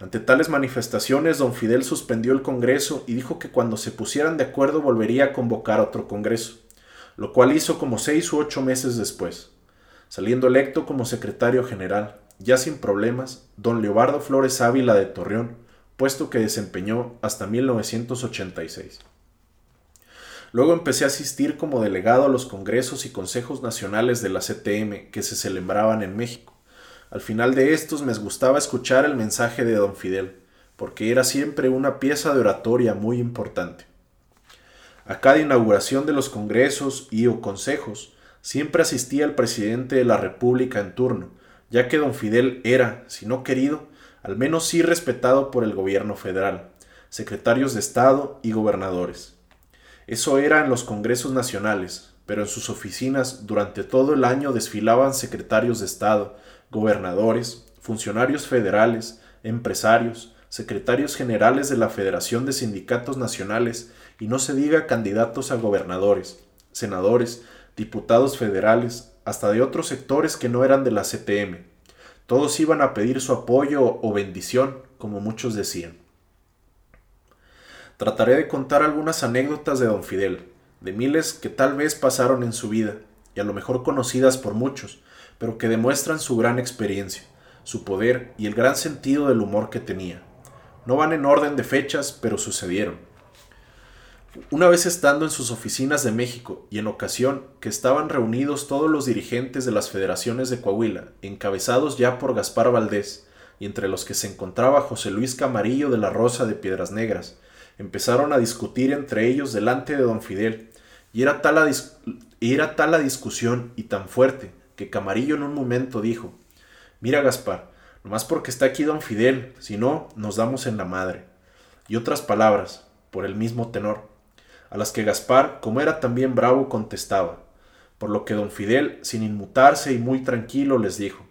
Ante tales manifestaciones, don Fidel suspendió el Congreso y dijo que cuando se pusieran de acuerdo volvería a convocar otro Congreso, lo cual hizo como seis u ocho meses después. saliendo electo como secretario general, ya sin problemas, don Leobardo Flores Ávila de Torreón, puesto que desempeñó hasta 1986. Luego empecé a asistir como delegado a los congresos y consejos nacionales de la CTM que se celebraban en México. Al final de estos me gustaba escuchar el mensaje de don Fidel, porque era siempre una pieza de oratoria muy importante. A cada inauguración de los congresos y o consejos siempre asistía el presidente de la República en turno, ya que don Fidel era, si no querido, al menos sí respetado por el gobierno federal, secretarios de Estado y gobernadores. Eso era en los congresos nacionales, pero en sus oficinas durante todo el año desfilaban secretarios de Estado, gobernadores, funcionarios federales, empresarios, secretarios generales de la Federación de Sindicatos Nacionales y no se diga candidatos a gobernadores, senadores, diputados federales, hasta de otros sectores que no eran de la CTM. Todos iban a pedir su apoyo o bendición, como muchos decían. Trataré de contar algunas anécdotas de don Fidel, de miles que tal vez pasaron en su vida, y a lo mejor conocidas por muchos, pero que demuestran su gran experiencia, su poder y el gran sentido del humor que tenía. No van en orden de fechas, pero sucedieron. Una vez estando en sus oficinas de México y en ocasión que estaban reunidos todos los dirigentes de las federaciones de Coahuila, encabezados ya por Gaspar Valdés, y entre los que se encontraba José Luis Camarillo de la Rosa de Piedras Negras, empezaron a discutir entre ellos delante de don Fidel, y era tal la, era tal la discusión y tan fuerte que Camarillo en un momento dijo, Mira Gaspar, nomás porque está aquí don Fidel, si no, nos damos en la madre. Y otras palabras, por el mismo tenor a las que Gaspar, como era también bravo, contestaba, por lo que don Fidel, sin inmutarse y muy tranquilo, les dijo,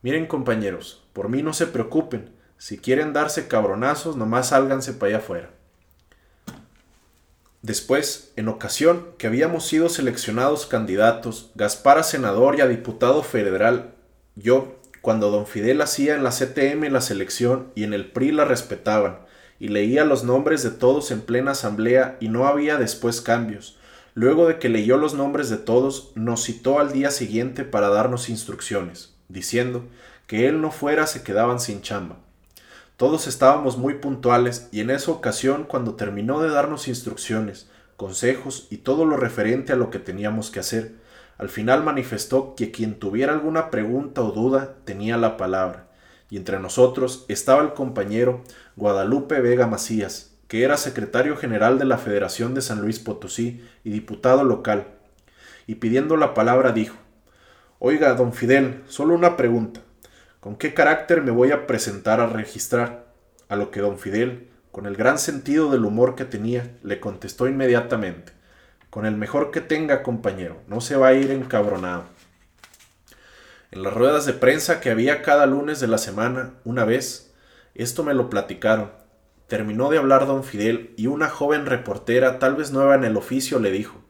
Miren compañeros, por mí no se preocupen, si quieren darse cabronazos, nomás sálganse para allá afuera. Después, en ocasión que habíamos sido seleccionados candidatos, Gaspar a senador y a diputado federal, yo, cuando don Fidel hacía en la CTM la selección y en el PRI la respetaban, y leía los nombres de todos en plena asamblea y no había después cambios. Luego de que leyó los nombres de todos, nos citó al día siguiente para darnos instrucciones, diciendo que él no fuera se quedaban sin chamba. Todos estábamos muy puntuales y en esa ocasión cuando terminó de darnos instrucciones, consejos y todo lo referente a lo que teníamos que hacer, al final manifestó que quien tuviera alguna pregunta o duda tenía la palabra y entre nosotros estaba el compañero Guadalupe Vega Macías, que era secretario general de la Federación de San Luis Potosí y diputado local, y pidiendo la palabra dijo, Oiga, don Fidel, solo una pregunta. ¿Con qué carácter me voy a presentar a registrar? A lo que don Fidel, con el gran sentido del humor que tenía, le contestó inmediatamente, Con el mejor que tenga, compañero, no se va a ir encabronado. En las ruedas de prensa que había cada lunes de la semana, una vez, esto me lo platicaron. Terminó de hablar don Fidel y una joven reportera, tal vez nueva en el oficio, le dijo,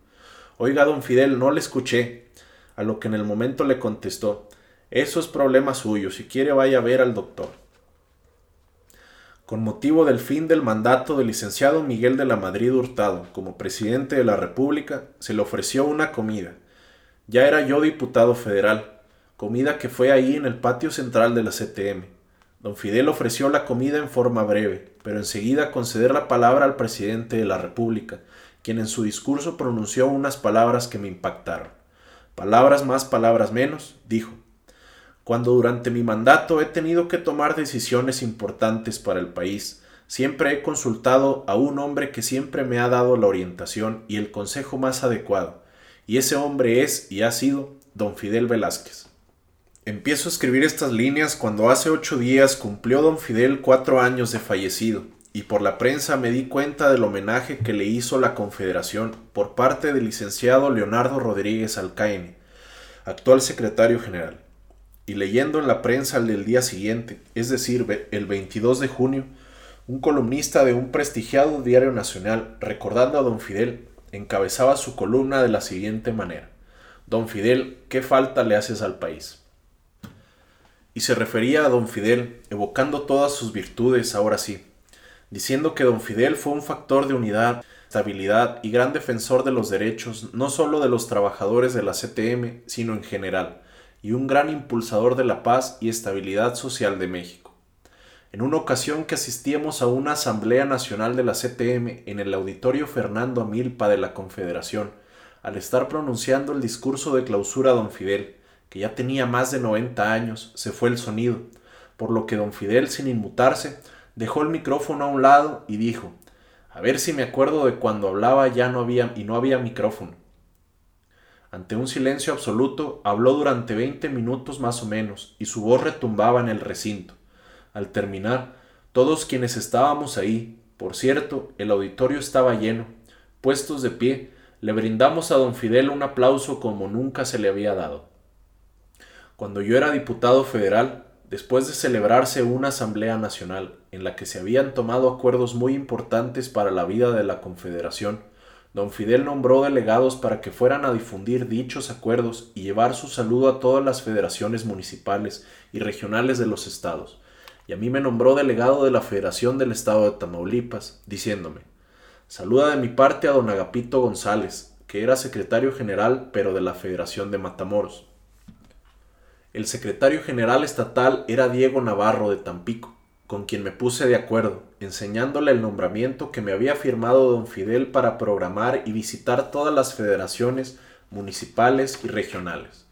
Oiga, don Fidel, no le escuché. A lo que en el momento le contestó, Eso es problema suyo, si quiere vaya a ver al doctor. Con motivo del fin del mandato del licenciado Miguel de la Madrid Hurtado como presidente de la República, se le ofreció una comida. Ya era yo diputado federal, comida que fue ahí en el patio central de la CTM. Don Fidel ofreció la comida en forma breve, pero enseguida conceder la palabra al presidente de la República, quien en su discurso pronunció unas palabras que me impactaron. Palabras más, palabras menos, dijo. Cuando durante mi mandato he tenido que tomar decisiones importantes para el país, siempre he consultado a un hombre que siempre me ha dado la orientación y el consejo más adecuado, y ese hombre es y ha sido don Fidel Velázquez. Empiezo a escribir estas líneas cuando hace ocho días cumplió don Fidel cuatro años de fallecido, y por la prensa me di cuenta del homenaje que le hizo la Confederación por parte del licenciado Leonardo Rodríguez Alcaine, actual secretario general. Y leyendo en la prensa el del día siguiente, es decir, el 22 de junio, un columnista de un prestigiado diario nacional, recordando a don Fidel, encabezaba su columna de la siguiente manera. Don Fidel, ¿qué falta le haces al país? y se refería a don Fidel, evocando todas sus virtudes ahora sí, diciendo que don Fidel fue un factor de unidad, estabilidad y gran defensor de los derechos no solo de los trabajadores de la CTM, sino en general, y un gran impulsador de la paz y estabilidad social de México. En una ocasión que asistíamos a una Asamblea Nacional de la CTM en el Auditorio Fernando Amilpa de la Confederación, al estar pronunciando el discurso de clausura don Fidel, que ya tenía más de 90 años, se fue el sonido, por lo que don Fidel, sin inmutarse, dejó el micrófono a un lado y dijo, a ver si me acuerdo de cuando hablaba ya no había y no había micrófono. Ante un silencio absoluto, habló durante veinte minutos más o menos, y su voz retumbaba en el recinto. Al terminar, todos quienes estábamos ahí, por cierto, el auditorio estaba lleno, puestos de pie, le brindamos a don Fidel un aplauso como nunca se le había dado. Cuando yo era diputado federal, después de celebrarse una Asamblea Nacional en la que se habían tomado acuerdos muy importantes para la vida de la Confederación, don Fidel nombró delegados para que fueran a difundir dichos acuerdos y llevar su saludo a todas las federaciones municipales y regionales de los estados, y a mí me nombró delegado de la Federación del Estado de Tamaulipas, diciéndome, saluda de mi parte a don Agapito González, que era secretario general pero de la Federación de Matamoros. El secretario general estatal era Diego Navarro de Tampico, con quien me puse de acuerdo, enseñándole el nombramiento que me había firmado don Fidel para programar y visitar todas las federaciones municipales y regionales.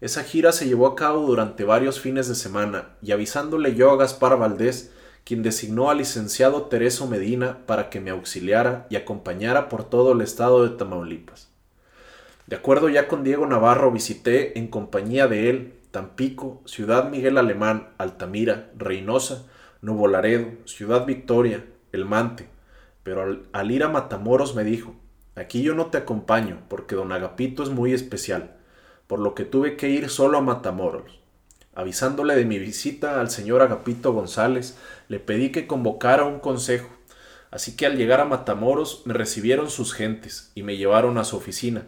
Esa gira se llevó a cabo durante varios fines de semana y avisándole yo a Gaspar Valdés, quien designó al licenciado Tereso Medina para que me auxiliara y acompañara por todo el estado de Tamaulipas. De acuerdo ya con Diego Navarro visité en compañía de él Tampico, Ciudad Miguel Alemán, Altamira, Reynosa, Nuevo Laredo, Ciudad Victoria, El Mante, pero al, ir a Matamoros me dijo, aquí yo no te acompaño porque don Agapito es muy especial, por lo que tuve que ir solo a Matamoros. Avisándole de mi visita al señor Agapito González, le pedí que convocara un consejo, así que al llegar a Matamoros me recibieron sus gentes y me llevaron a su oficina.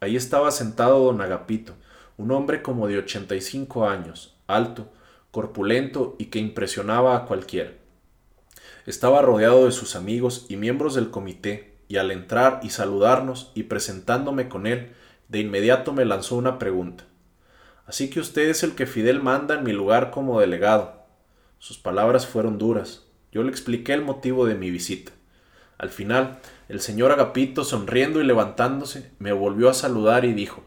Ahí estaba sentado don Agapito, un hombre como de 85 años, alto, corpulento y que impresionaba a cualquiera. Estaba rodeado de sus amigos y miembros del comité, y al entrar y saludarnos y presentándome con él, de inmediato me lanzó una pregunta. Así que usted es el que Fidel manda en mi lugar como delegado. Sus palabras fueron duras. Yo le expliqué el motivo de mi visita. Al final, el señor Agapito, sonriendo y levantándose, me volvió a saludar y dijo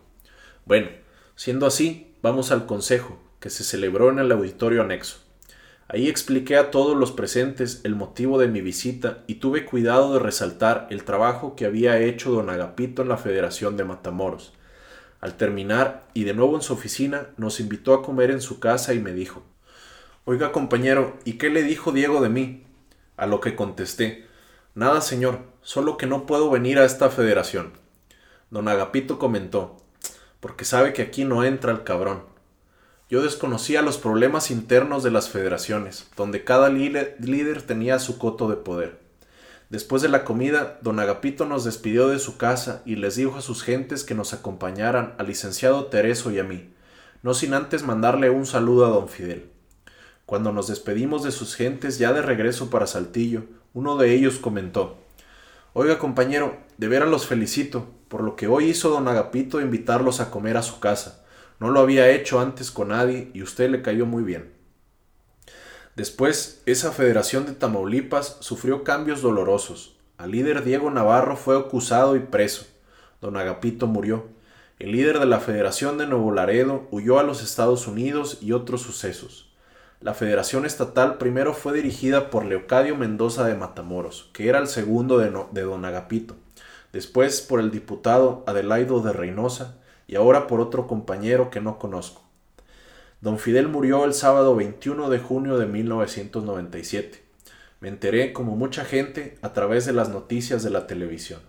Bueno, siendo así, vamos al consejo, que se celebró en el auditorio anexo. Ahí expliqué a todos los presentes el motivo de mi visita y tuve cuidado de resaltar el trabajo que había hecho don Agapito en la Federación de Matamoros. Al terminar y de nuevo en su oficina, nos invitó a comer en su casa y me dijo Oiga, compañero, ¿y qué le dijo Diego de mí? A lo que contesté Nada, señor, solo que no puedo venir a esta federación. Don Agapito comentó Porque sabe que aquí no entra el cabrón. Yo desconocía los problemas internos de las federaciones, donde cada líder tenía su coto de poder. Después de la comida, don Agapito nos despidió de su casa y les dijo a sus gentes que nos acompañaran al licenciado Tereso y a mí, no sin antes mandarle un saludo a don Fidel. Cuando nos despedimos de sus gentes ya de regreso para Saltillo, uno de ellos comentó Oiga compañero, de veras los felicito, por lo que hoy hizo don Agapito invitarlos a comer a su casa. No lo había hecho antes con nadie y usted le cayó muy bien. Después, esa federación de Tamaulipas sufrió cambios dolorosos. Al líder Diego Navarro fue acusado y preso. Don Agapito murió. El líder de la Federación de Nuevo Laredo huyó a los Estados Unidos y otros sucesos. La Federación Estatal primero fue dirigida por Leocadio Mendoza de Matamoros, que era el segundo de, de Don Agapito. Después por el diputado Adelaido de Reynosa y ahora por otro compañero que no conozco. Don Fidel murió el sábado 21 de junio de 1997. Me enteré, como mucha gente, a través de las noticias de la televisión.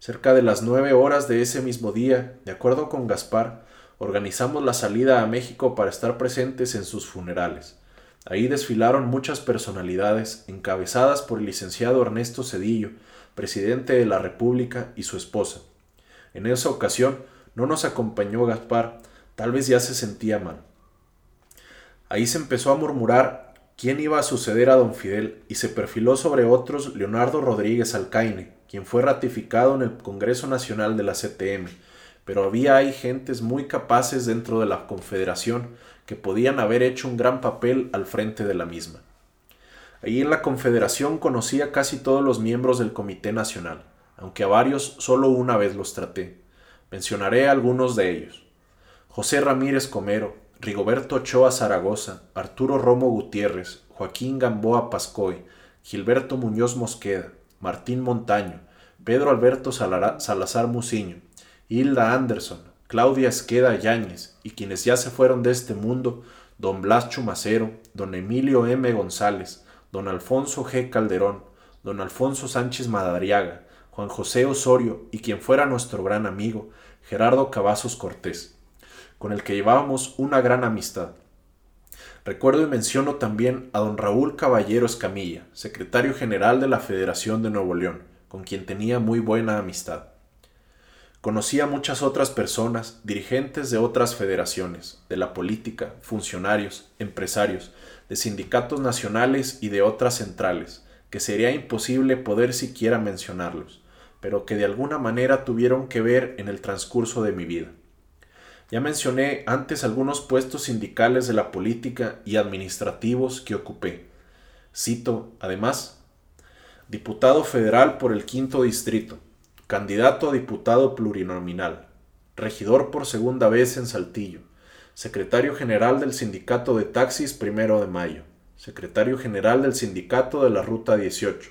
Cerca de las nueve horas de ese mismo día, de acuerdo con Gaspar, organizamos la salida a México para estar presentes en sus funerales. Ahí desfilaron muchas personalidades, encabezadas por el licenciado Ernesto Cedillo, presidente de la República, y su esposa. En esa ocasión, no nos acompañó Gaspar, tal vez ya se sentía mal. Ahí se empezó a murmurar quién iba a suceder a don Fidel y se perfiló sobre otros Leonardo Rodríguez Alcaine, quien fue ratificado en el Congreso Nacional de la CTM, pero había ahí gentes muy capaces dentro de la Confederación que podían haber hecho un gran papel al frente de la misma. Allí en la Confederación conocí a casi todos los miembros del Comité Nacional, aunque a varios solo una vez los traté. Mencionaré algunos de ellos. José Ramírez Comero, Rigoberto Ochoa Zaragoza, Arturo Romo Gutiérrez, Joaquín Gamboa Pascoy, Gilberto Muñoz Mosqueda, Martín Montaño, Pedro Alberto Salazar Muciño, Hilda Anderson, Claudia Esqueda Yáñez y quienes ya se fueron de este mundo, don Blas Chumacero, don Emilio M. González, don Alfonso G. Calderón, don Alfonso Sánchez Madariaga, Juan José Osorio y quien fuera nuestro gran amigo, Gerardo Cavazos Cortés, con el que llevábamos una gran amistad. Recuerdo y menciono también a don Raúl Caballero Escamilla, secretario general de la Federación de Nuevo León, con quien tenía muy buena amistad. Conocí a muchas otras personas, dirigentes de otras federaciones, de la política, funcionarios, empresarios, de sindicatos nacionales y de otras centrales, que sería imposible poder siquiera mencionarlos, pero que de alguna manera tuvieron que ver en el transcurso de mi vida. Ya mencioné antes algunos puestos sindicales de la política y administrativos que ocupé. Cito, además, diputado federal por el quinto distrito, candidato a diputado plurinominal, regidor por segunda vez en Saltillo, secretario general del Sindicato de Taxis Primero de Mayo, secretario general del Sindicato de la Ruta 18,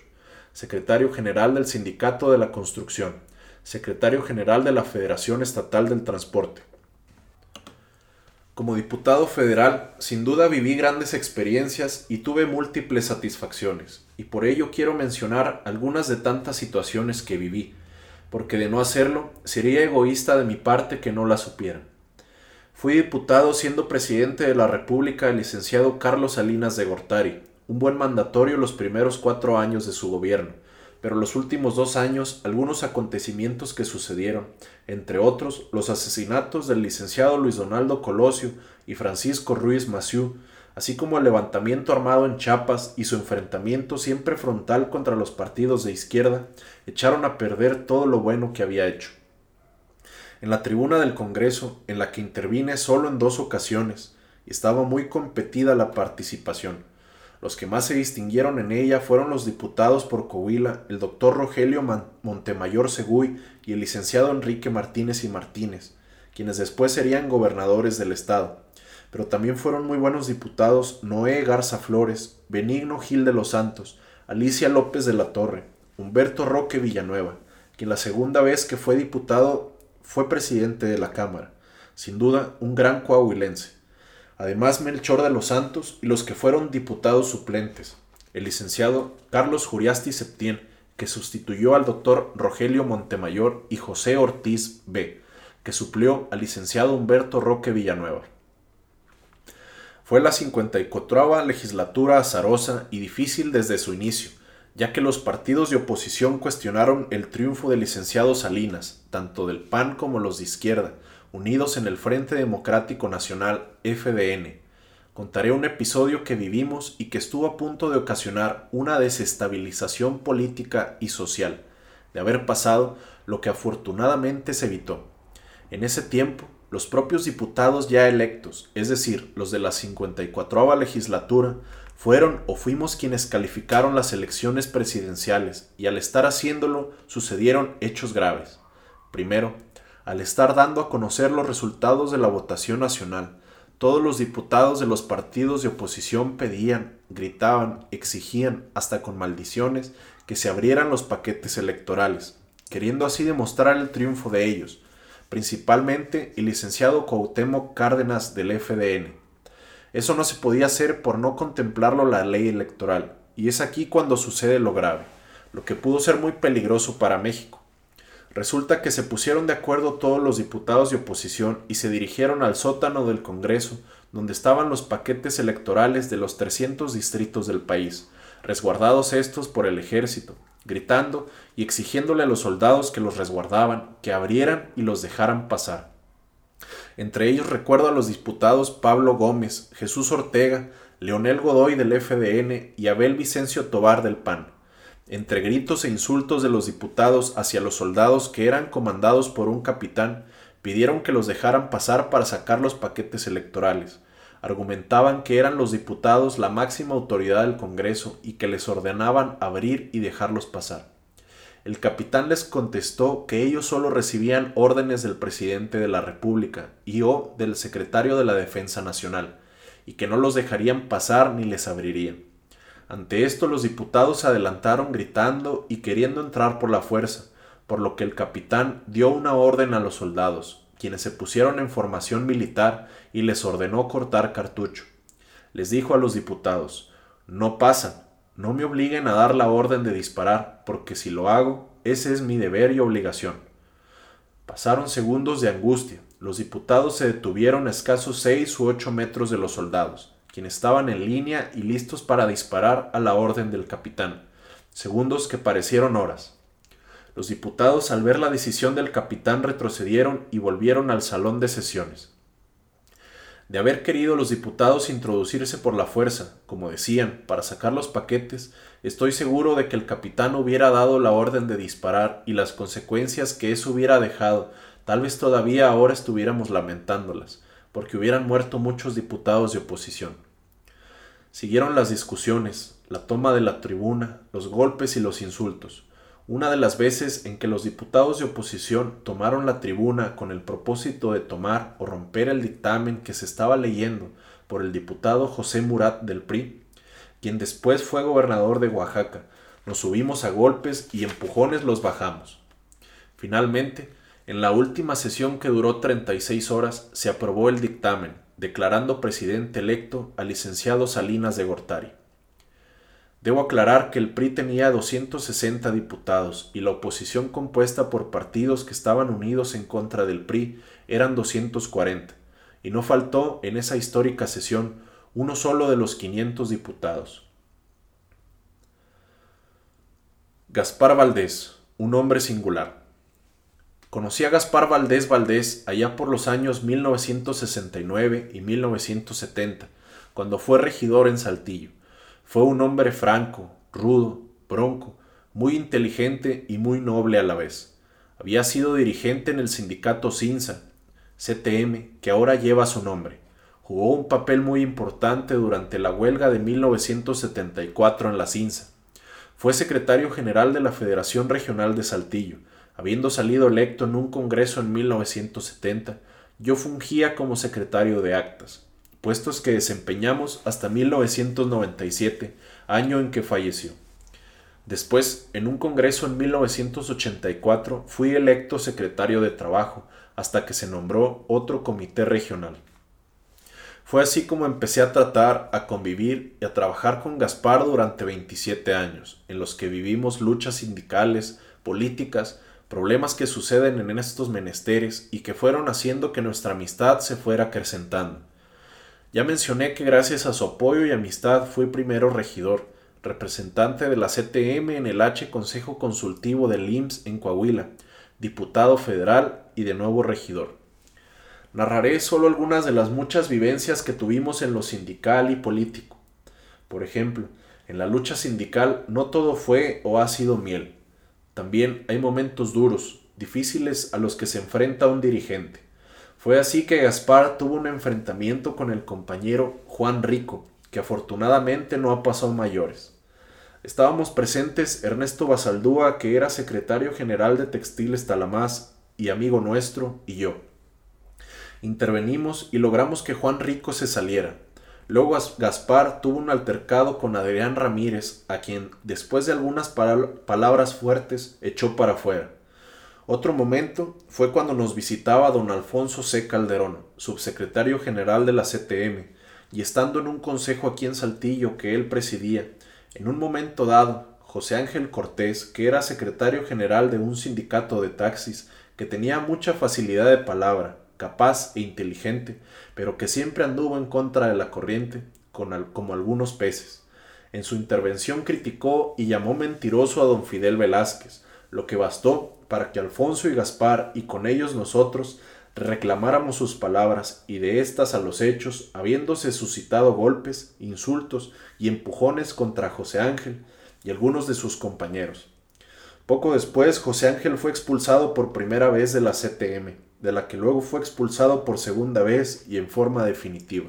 secretario general del Sindicato de la Construcción, secretario general de la Federación Estatal del Transporte. Como diputado federal, sin duda viví grandes experiencias y tuve múltiples satisfacciones, y por ello quiero mencionar algunas de tantas situaciones que viví, porque de no hacerlo sería egoísta de mi parte que no la supieran. Fui diputado siendo presidente de la República el licenciado Carlos Salinas de Gortari, un buen mandatorio los primeros cuatro años de su gobierno, pero los últimos dos años algunos acontecimientos que sucedieron, entre otros los asesinatos del licenciado Luis Donaldo Colosio y Francisco Ruiz Maciú, así como el levantamiento armado en Chiapas y su enfrentamiento siempre frontal contra los partidos de izquierda, echaron a perder todo lo bueno que había hecho en la tribuna del Congreso, en la que intervine solo en dos ocasiones, estaba muy competida la participación. Los que más se distinguieron en ella fueron los diputados por Coahuila, el doctor Rogelio Montemayor Seguy y el licenciado Enrique Martínez y Martínez, quienes después serían gobernadores del estado. Pero también fueron muy buenos diputados Noé Garza Flores, Benigno Gil de los Santos, Alicia López de la Torre, Humberto Roque Villanueva, quien la segunda vez que fue diputado fue presidente de la Cámara, sin duda un gran coahuilense. Además Melchor de los Santos y los que fueron diputados suplentes, el licenciado Carlos Juriasti Septién, que sustituyó al doctor Rogelio Montemayor y José Ortiz B., que suplió al licenciado Humberto Roque Villanueva. Fue la 54 legislatura azarosa y difícil desde su inicio, ya que los partidos de oposición cuestionaron el triunfo del licenciado Salinas, tanto del PAN como los de izquierda, unidos en el Frente Democrático Nacional FDN. Contaré un episodio que vivimos y que estuvo a punto de ocasionar una desestabilización política y social, de haber pasado lo que afortunadamente se evitó. En ese tiempo, los propios diputados ya electos, es decir, los de la 54 legislatura, fueron o fuimos quienes calificaron las elecciones presidenciales y al estar haciéndolo sucedieron hechos graves. Primero, al estar dando a conocer los resultados de la votación nacional, todos los diputados de los partidos de oposición pedían, gritaban, exigían, hasta con maldiciones, que se abrieran los paquetes electorales, queriendo así demostrar el triunfo de ellos, principalmente el licenciado Cuauhtémoc Cárdenas del FDN, eso no se podía hacer por no contemplarlo la ley electoral, y es aquí cuando sucede lo grave, lo que pudo ser muy peligroso para México. Resulta que se pusieron de acuerdo todos los diputados de oposición y se dirigieron al sótano del Congreso, donde estaban los paquetes electorales de los 300 distritos del país, resguardados estos por el ejército, gritando y exigiéndole a los soldados que los resguardaban que abrieran y los dejaran pasar. Entre ellos recuerdo a los diputados Pablo Gómez, Jesús Ortega, Leonel Godoy del FDN y Abel Vicencio Tobar del PAN. Entre gritos e insultos de los diputados hacia los soldados que eran comandados por un capitán, Pidieron que los dejaran pasar para sacar los paquetes electorales. Argumentaban que eran los diputados la máxima autoridad del Congreso y que les ordenaban abrir y dejarlos pasar. El capitán les contestó que ellos solo recibían órdenes del presidente de la República y o del secretario de la Defensa Nacional, y que no los dejarían pasar ni les abrirían. Ante esto los diputados se adelantaron gritando y queriendo entrar por la fuerza, por lo que el capitán dio una orden a los soldados, quienes se pusieron en formación militar y les ordenó cortar cartucho. Les dijo a los diputados, no pasan, no me obliguen a dar la orden de disparar, porque si lo hago, ese es mi deber y obligación. Pasaron segundos de angustia. Los diputados se detuvieron a escasos seis u ocho metros de los soldados, quienes estaban en línea y listos para disparar a la orden del capitán. Segundos que parecieron horas. Los diputados al ver la decisión del capitán retrocedieron y volvieron al salón de sesiones. De haber querido los diputados introducirse por la fuerza, como decían, para sacar los paquetes, estoy seguro de que el capitán hubiera dado la orden de disparar y las consecuencias que eso hubiera dejado, tal vez todavía ahora estuviéramos lamentándolas, porque hubieran muerto muchos diputados de oposición. Siguieron las discusiones, la toma de la tribuna, los golpes y los insultos. Una de las veces en que los diputados de oposición tomaron la tribuna con el propósito de tomar o romper el dictamen que se estaba leyendo por el diputado José Murat del PRI, quien después fue gobernador de Oaxaca, nos subimos a golpes y empujones los bajamos. Finalmente, en la última sesión que duró 36 horas, se aprobó el dictamen, declarando presidente electo al licenciado Salinas de Gortari. Debo aclarar que el PRI tenía 260 diputados y la oposición compuesta por partidos que estaban unidos en contra del PRI eran 240, y no faltó en esa histórica sesión uno solo de los 500 diputados. Gaspar Valdés, un hombre singular. Conocí a Gaspar Valdés Valdés allá por los años 1969 y 1970, cuando fue regidor en Saltillo. Fue un hombre franco, rudo, bronco, muy inteligente y muy noble a la vez. Había sido dirigente en el sindicato CINSA, CTM, que ahora lleva su nombre. Jugó un papel muy importante durante la huelga de 1974 en la CINSA. Fue secretario general de la Federación Regional de Saltillo. Habiendo salido electo en un congreso en 1970, yo fungía como secretario de actas puestos que desempeñamos hasta 1997, año en que falleció. Después, en un congreso en 1984, fui electo secretario de Trabajo, hasta que se nombró otro comité regional. Fue así como empecé a tratar, a convivir y a trabajar con Gaspar durante 27 años, en los que vivimos luchas sindicales, políticas, problemas que suceden en estos menesteres y que fueron haciendo que nuestra amistad se fuera acrecentando. Ya mencioné que gracias a su apoyo y amistad fui primero regidor, representante de la CTM en el H Consejo Consultivo del IMSS en Coahuila, diputado federal y de nuevo regidor. Narraré solo algunas de las muchas vivencias que tuvimos en lo sindical y político. Por ejemplo, en la lucha sindical no todo fue o ha sido miel. También hay momentos duros, difíciles a los que se enfrenta un dirigente. Fue así que Gaspar tuvo un enfrentamiento con el compañero Juan Rico, que afortunadamente no ha pasado mayores. Estábamos presentes Ernesto Basaldúa, que era secretario general de Textiles Talamás y amigo nuestro, y yo. Intervenimos y logramos que Juan Rico se saliera. Luego Gaspar tuvo un altercado con Adrián Ramírez, a quien, después de algunas palabras fuertes, echó para afuera. Otro momento fue cuando nos visitaba don Alfonso C. Calderón, subsecretario general de la CTM, y estando en un consejo aquí en Saltillo que él presidía, en un momento dado, José Ángel Cortés, que era secretario general de un sindicato de taxis, que tenía mucha facilidad de palabra, capaz e inteligente, pero que siempre anduvo en contra de la corriente, como algunos peces. En su intervención criticó y llamó mentiroso a don Fidel Velázquez, lo que bastó para que Alfonso y Gaspar y con ellos nosotros reclamáramos sus palabras y de éstas a los hechos, habiéndose suscitado golpes, insultos y empujones contra José Ángel y algunos de sus compañeros. Poco después, José Ángel fue expulsado por primera vez de la CTM de la que luego fue expulsado por segunda vez y en forma definitiva.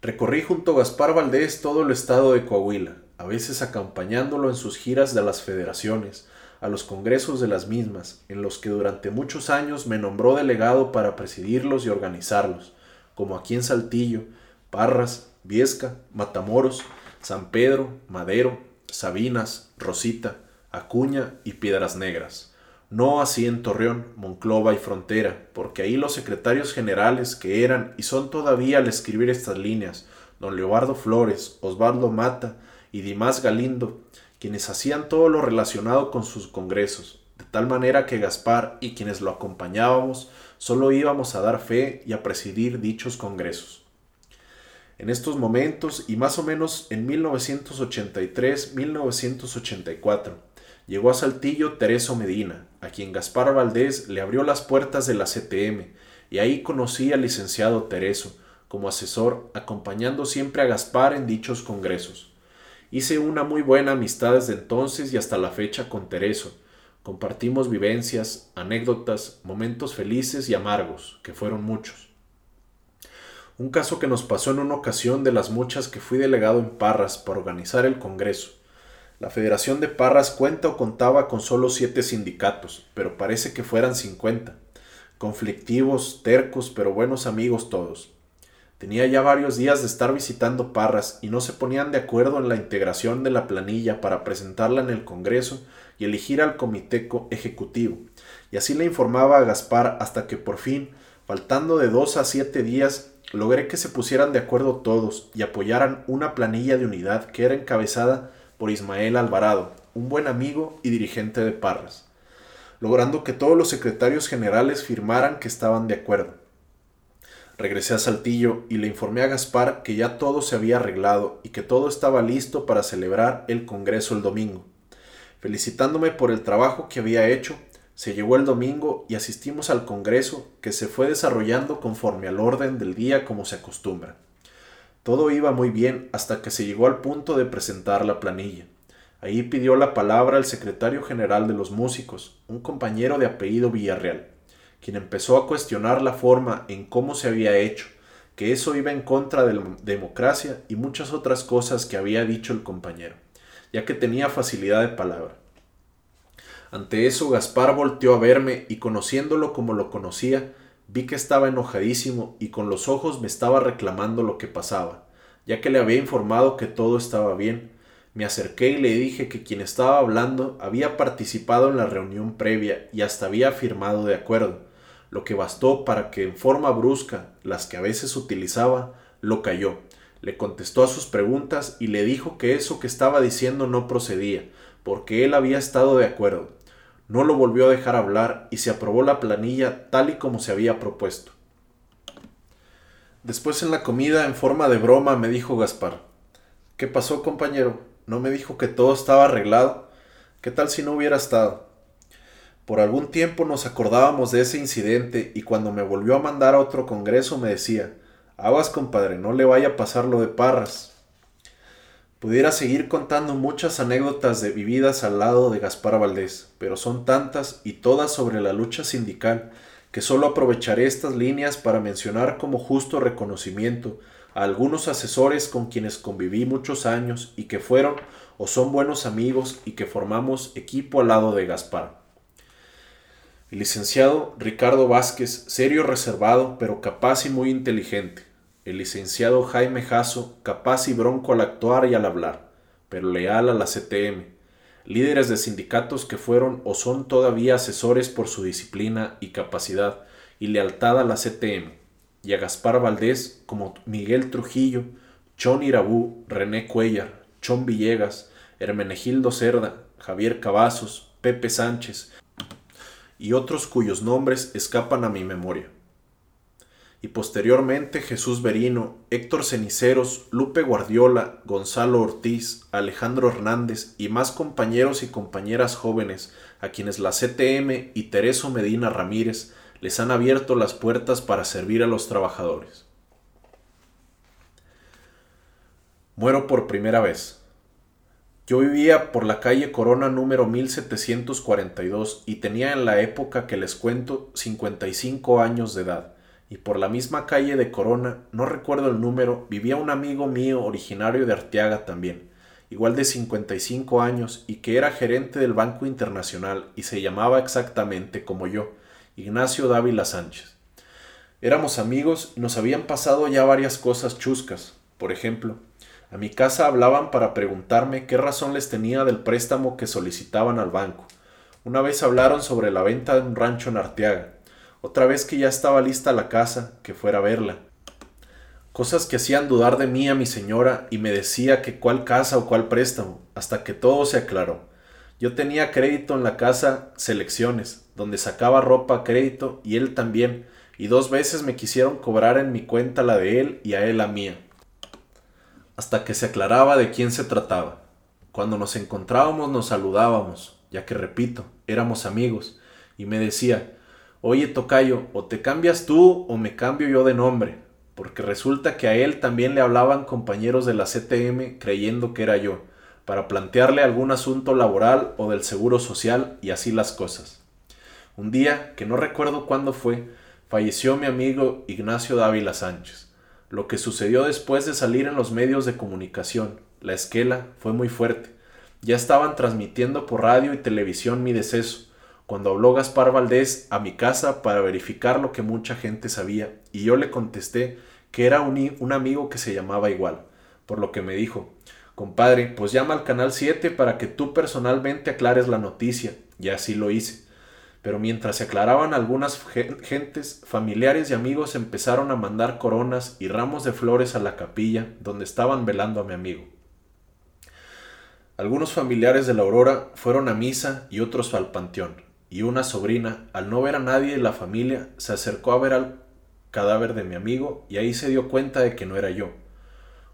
Recorrí junto a Gaspar Valdés todo el estado de Coahuila, a veces acompañándolo en sus giras de las federaciones, a los congresos de las mismas, en los que durante muchos años me nombró delegado para presidirlos y organizarlos, como aquí en Saltillo, Parras, Viesca, Matamoros, San Pedro, Madero, Sabinas, Rosita, Acuña y Piedras Negras. No así en Torreón, Monclova y Frontera, porque ahí los secretarios generales que eran y son todavía al escribir estas líneas, don Leobardo Flores, Osvaldo Mata y Dimas Galindo, quienes hacían todo lo relacionado con sus congresos, de tal manera que Gaspar y quienes lo acompañábamos solo íbamos a dar fe y a presidir dichos congresos. En estos momentos y más o menos en 1983-1984, llegó a Saltillo Tereso Medina, a quien Gaspar Valdés le abrió las puertas de la CTM, y ahí conocí al licenciado Tereso, como asesor, acompañando siempre a Gaspar en dichos congresos. Hice una muy buena amistad desde entonces y hasta la fecha con Tereso. Compartimos vivencias, anécdotas, momentos felices y amargos, que fueron muchos. Un caso que nos pasó en una ocasión de las muchas que fui delegado en Parras para organizar el Congreso. La Federación de Parras cuenta o contaba con solo siete sindicatos, pero parece que fueran cincuenta. Conflictivos, tercos, pero buenos amigos todos. Tenía ya varios días de estar visitando Parras y no se ponían de acuerdo en la integración de la planilla para presentarla en el Congreso y elegir al comité ejecutivo. Y así le informaba a Gaspar hasta que por fin, faltando de dos a siete días, logré que se pusieran de acuerdo todos y apoyaran una planilla de unidad que era encabezada por Ismael Alvarado, un buen amigo y dirigente de Parras, logrando que todos los secretarios generales firmaran que estaban de acuerdo. Regresé a Saltillo y le informé a Gaspar que ya todo se había arreglado y que todo estaba listo para celebrar el Congreso el domingo. Felicitándome por el trabajo que había hecho, se llegó el domingo y asistimos al Congreso que se fue desarrollando conforme al orden del día como se acostumbra. Todo iba muy bien hasta que se llegó al punto de presentar la planilla. Ahí pidió la palabra el secretario general de los músicos, un compañero de apellido Villarreal quien empezó a cuestionar la forma en cómo se había hecho, que eso iba en contra de la democracia y muchas otras cosas que había dicho el compañero, ya que tenía facilidad de palabra. Ante eso Gaspar volteó a verme y conociéndolo como lo conocía, vi que estaba enojadísimo y con los ojos me estaba reclamando lo que pasaba, ya que le había informado que todo estaba bien. Me acerqué y le dije que quien estaba hablando había participado en la reunión previa y hasta había firmado de acuerdo, lo que bastó para que en forma brusca, las que a veces utilizaba, lo cayó. Le contestó a sus preguntas y le dijo que eso que estaba diciendo no procedía, porque él había estado de acuerdo. No lo volvió a dejar hablar y se aprobó la planilla tal y como se había propuesto. Después en la comida, en forma de broma, me dijo Gaspar. ¿Qué pasó, compañero? ¿No me dijo que todo estaba arreglado? ¿Qué tal si no hubiera estado? Por algún tiempo nos acordábamos de ese incidente y cuando me volvió a mandar a otro congreso me decía, aguas compadre, no le vaya a pasar lo de Parras. Pudiera seguir contando muchas anécdotas de vividas al lado de Gaspar Valdés, pero son tantas y todas sobre la lucha sindical que solo aprovecharé estas líneas para mencionar como justo reconocimiento a algunos asesores con quienes conviví muchos años y que fueron o son buenos amigos y que formamos equipo al lado de Gaspar. El licenciado Ricardo Vázquez, serio reservado, pero capaz y muy inteligente. El licenciado Jaime Jasso, capaz y bronco al actuar y al hablar, pero leal a la CTM. Líderes de sindicatos que fueron o son todavía asesores por su disciplina y capacidad y lealtad a la CTM. Y a Gaspar Valdés como Miguel Trujillo, Chon Irabú, René Cuellar, Chon Villegas, Hermenegildo Cerda, Javier Cavazos, Pepe Sánchez, y otros cuyos nombres escapan a mi memoria. Y posteriormente Jesús Berino, Héctor Ceniceros, Lupe Guardiola, Gonzalo Ortiz, Alejandro Hernández y más compañeros y compañeras jóvenes a quienes la CTM y Tereso Medina Ramírez les han abierto las puertas para servir a los trabajadores. Muero por primera vez. Yo vivía por la calle Corona número 1742 y tenía en la época que les cuento 55 años de edad. Y por la misma calle de Corona, no recuerdo el número, vivía un amigo mío originario de Arteaga también, igual de 55 años y que era gerente del Banco Internacional y se llamaba exactamente como yo, Ignacio Dávila Sánchez. Éramos amigos y nos habían pasado ya varias cosas chuscas. Por ejemplo, a mi casa hablaban para preguntarme qué razón les tenía del préstamo que solicitaban al banco. Una vez hablaron sobre la venta de un rancho en Arteaga. Otra vez que ya estaba lista la casa, que fuera a verla. Cosas que hacían dudar de mí a mi señora y me decía que cuál casa o cuál préstamo, hasta que todo se aclaró. Yo tenía crédito en la casa Selecciones, donde sacaba ropa a crédito y él también, y dos veces me quisieron cobrar en mi cuenta la de él y a él la mía hasta que se aclaraba de quién se trataba. Cuando nos encontrábamos nos saludábamos, ya que repito, éramos amigos, y me decía, oye Tocayo, o te cambias tú o me cambio yo de nombre, porque resulta que a él también le hablaban compañeros de la CTM creyendo que era yo, para plantearle algún asunto laboral o del seguro social y así las cosas. Un día, que no recuerdo cuándo fue, falleció mi amigo Ignacio Dávila Sánchez. Lo que sucedió después de salir en los medios de comunicación, la esquela, fue muy fuerte. Ya estaban transmitiendo por radio y televisión mi deceso, cuando habló Gaspar Valdés a mi casa para verificar lo que mucha gente sabía, y yo le contesté que era un, un amigo que se llamaba igual, por lo que me dijo, compadre, pues llama al Canal 7 para que tú personalmente aclares la noticia, y así lo hice pero mientras se aclaraban algunas gentes, familiares y amigos empezaron a mandar coronas y ramos de flores a la capilla donde estaban velando a mi amigo. Algunos familiares de la Aurora fueron a misa y otros al panteón, y una sobrina, al no ver a nadie de la familia, se acercó a ver al cadáver de mi amigo y ahí se dio cuenta de que no era yo.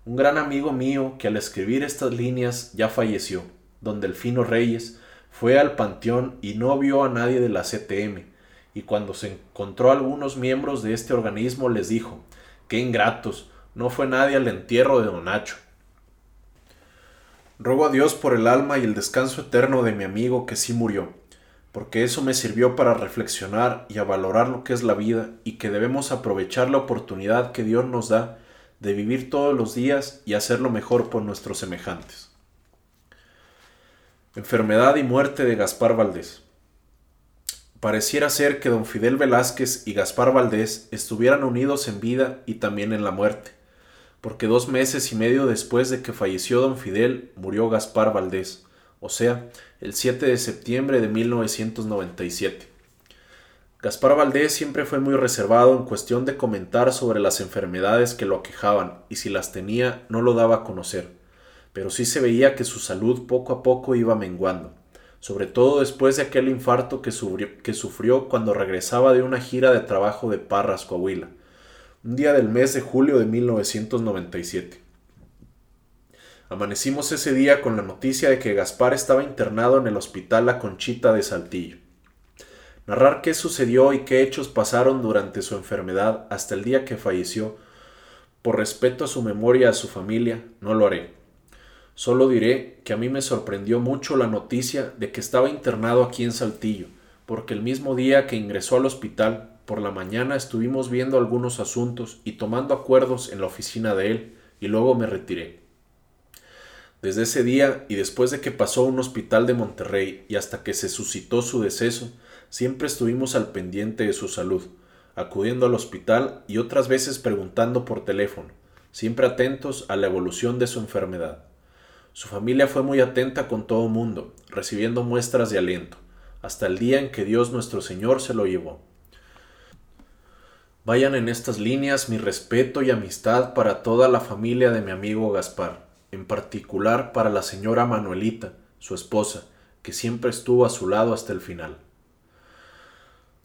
Un gran amigo mío que al escribir estas líneas ya falleció, don Delfino Reyes, fue al panteón y no vio a nadie de la CTM, y cuando se encontró a algunos miembros de este organismo les dijo, qué ingratos, no fue nadie al entierro de don Nacho. Ruego a Dios por el alma y el descanso eterno de mi amigo que sí murió, porque eso me sirvió para reflexionar y a valorar lo que es la vida y que debemos aprovechar la oportunidad que Dios nos da de vivir todos los días y hacerlo mejor por nuestros semejantes. Enfermedad y muerte de Gaspar Valdés. Pareciera ser que don Fidel Velázquez y Gaspar Valdés estuvieran unidos en vida y también en la muerte, porque dos meses y medio después de que falleció don Fidel murió Gaspar Valdés, o sea, el 7 de septiembre de 1997. Gaspar Valdés siempre fue muy reservado en cuestión de comentar sobre las enfermedades que lo aquejaban y si las tenía no lo daba a conocer pero sí se veía que su salud poco a poco iba menguando, sobre todo después de aquel infarto que sufrió, cuando regresaba de una gira de trabajo de Parras, Coahuila, un día del mes de julio de 1997. Amanecimos ese día con la noticia de que Gaspar estaba internado en el hospital La Conchita de Saltillo. Narrar qué sucedió y qué hechos pasaron durante su enfermedad hasta el día que falleció, por respeto a su memoria y a su familia, no lo haré. Solo diré que a mí me sorprendió mucho la noticia de que estaba internado aquí en Saltillo, porque el mismo día que ingresó al hospital, por la mañana estuvimos viendo algunos asuntos y tomando acuerdos en la oficina de él, y luego me retiré. Desde ese día y después de que pasó a un hospital de Monterrey y hasta que se suscitó su deceso, siempre estuvimos al pendiente de su salud, acudiendo al hospital y otras veces preguntando por teléfono, siempre atentos a la evolución de su enfermedad. Su familia fue muy atenta con todo mundo, recibiendo muestras de aliento, hasta el día en que Dios nuestro Señor se lo llevó. Vayan en estas líneas mi respeto y amistad para toda la familia de mi amigo Gaspar, en particular para la señora Manuelita, su esposa, que siempre estuvo a su lado hasta el final.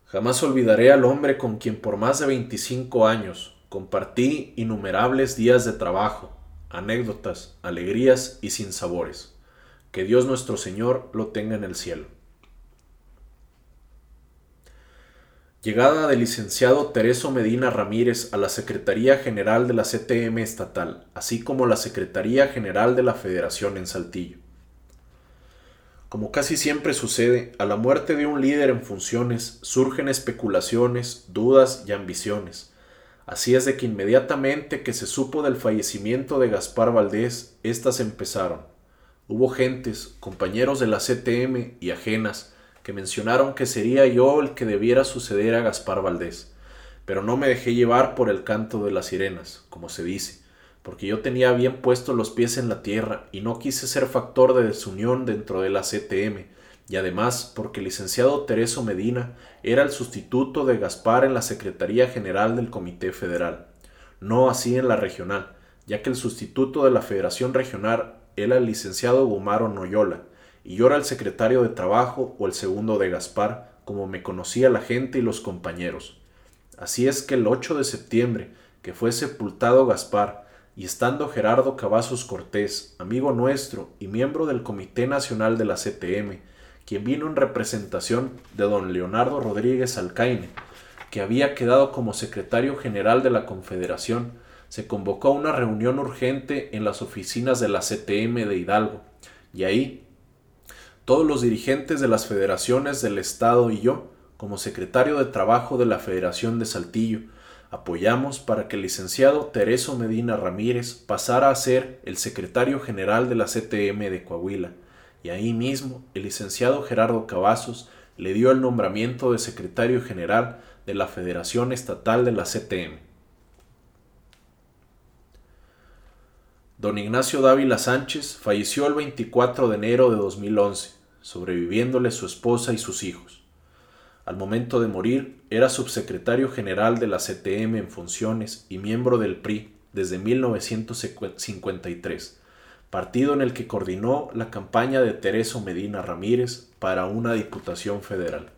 Jamás olvidaré al hombre con quien por más de 25 años compartí innumerables días de trabajo, anécdotas, alegrías y sinsabores. Que Dios nuestro Señor lo tenga en el cielo. Llegada del licenciado Tereso Medina Ramírez a la Secretaría General de la CTM Estatal, así como la Secretaría General de la Federación en Saltillo. Como casi siempre sucede, a la muerte de un líder en funciones surgen especulaciones, dudas y ambiciones. Así es de que inmediatamente que se supo del fallecimiento de Gaspar Valdés, éstas empezaron. Hubo gentes, compañeros de la CTM y ajenas, que mencionaron que sería yo el que debiera suceder a Gaspar Valdés, pero no me dejé llevar por el canto de las sirenas, como se dice, porque yo tenía bien puestos los pies en la tierra y no quise ser factor de desunión dentro de la CTM, y además porque el licenciado Tereso Medina era el sustituto de Gaspar en la Secretaría General del Comité Federal, no así en la regional, ya que el sustituto de la Federación Regional era el licenciado Gumaro Noyola, y yo era el secretario de Trabajo o el segundo de Gaspar, como me conocía la gente y los compañeros. Así es que el 8 de septiembre, que fue sepultado Gaspar, y estando Gerardo Cavazos Cortés, amigo nuestro y miembro del Comité Nacional de la CTM, quien vino en representación de don Leonardo Rodríguez Alcaine, que había quedado como secretario general de la Confederación, se convocó a una reunión urgente en las oficinas de la CTM de Hidalgo, y ahí todos los dirigentes de las federaciones del Estado y yo, como secretario de Trabajo de la Federación de Saltillo, apoyamos para que el licenciado Tereso Medina Ramírez pasara a ser el secretario general de la CTM de Coahuila, y ahí mismo el licenciado Gerardo Cavazos le dio el nombramiento de secretario general de la Federación Estatal de la CTM. Don Ignacio Dávila Sánchez falleció el 24 de enero de 2011, sobreviviéndole su esposa y sus hijos. Al momento de morir, era subsecretario general de la CTM en funciones y miembro del PRI desde 1953, partido en el que coordinó la campaña de Tereso Medina Ramírez para una diputación federal.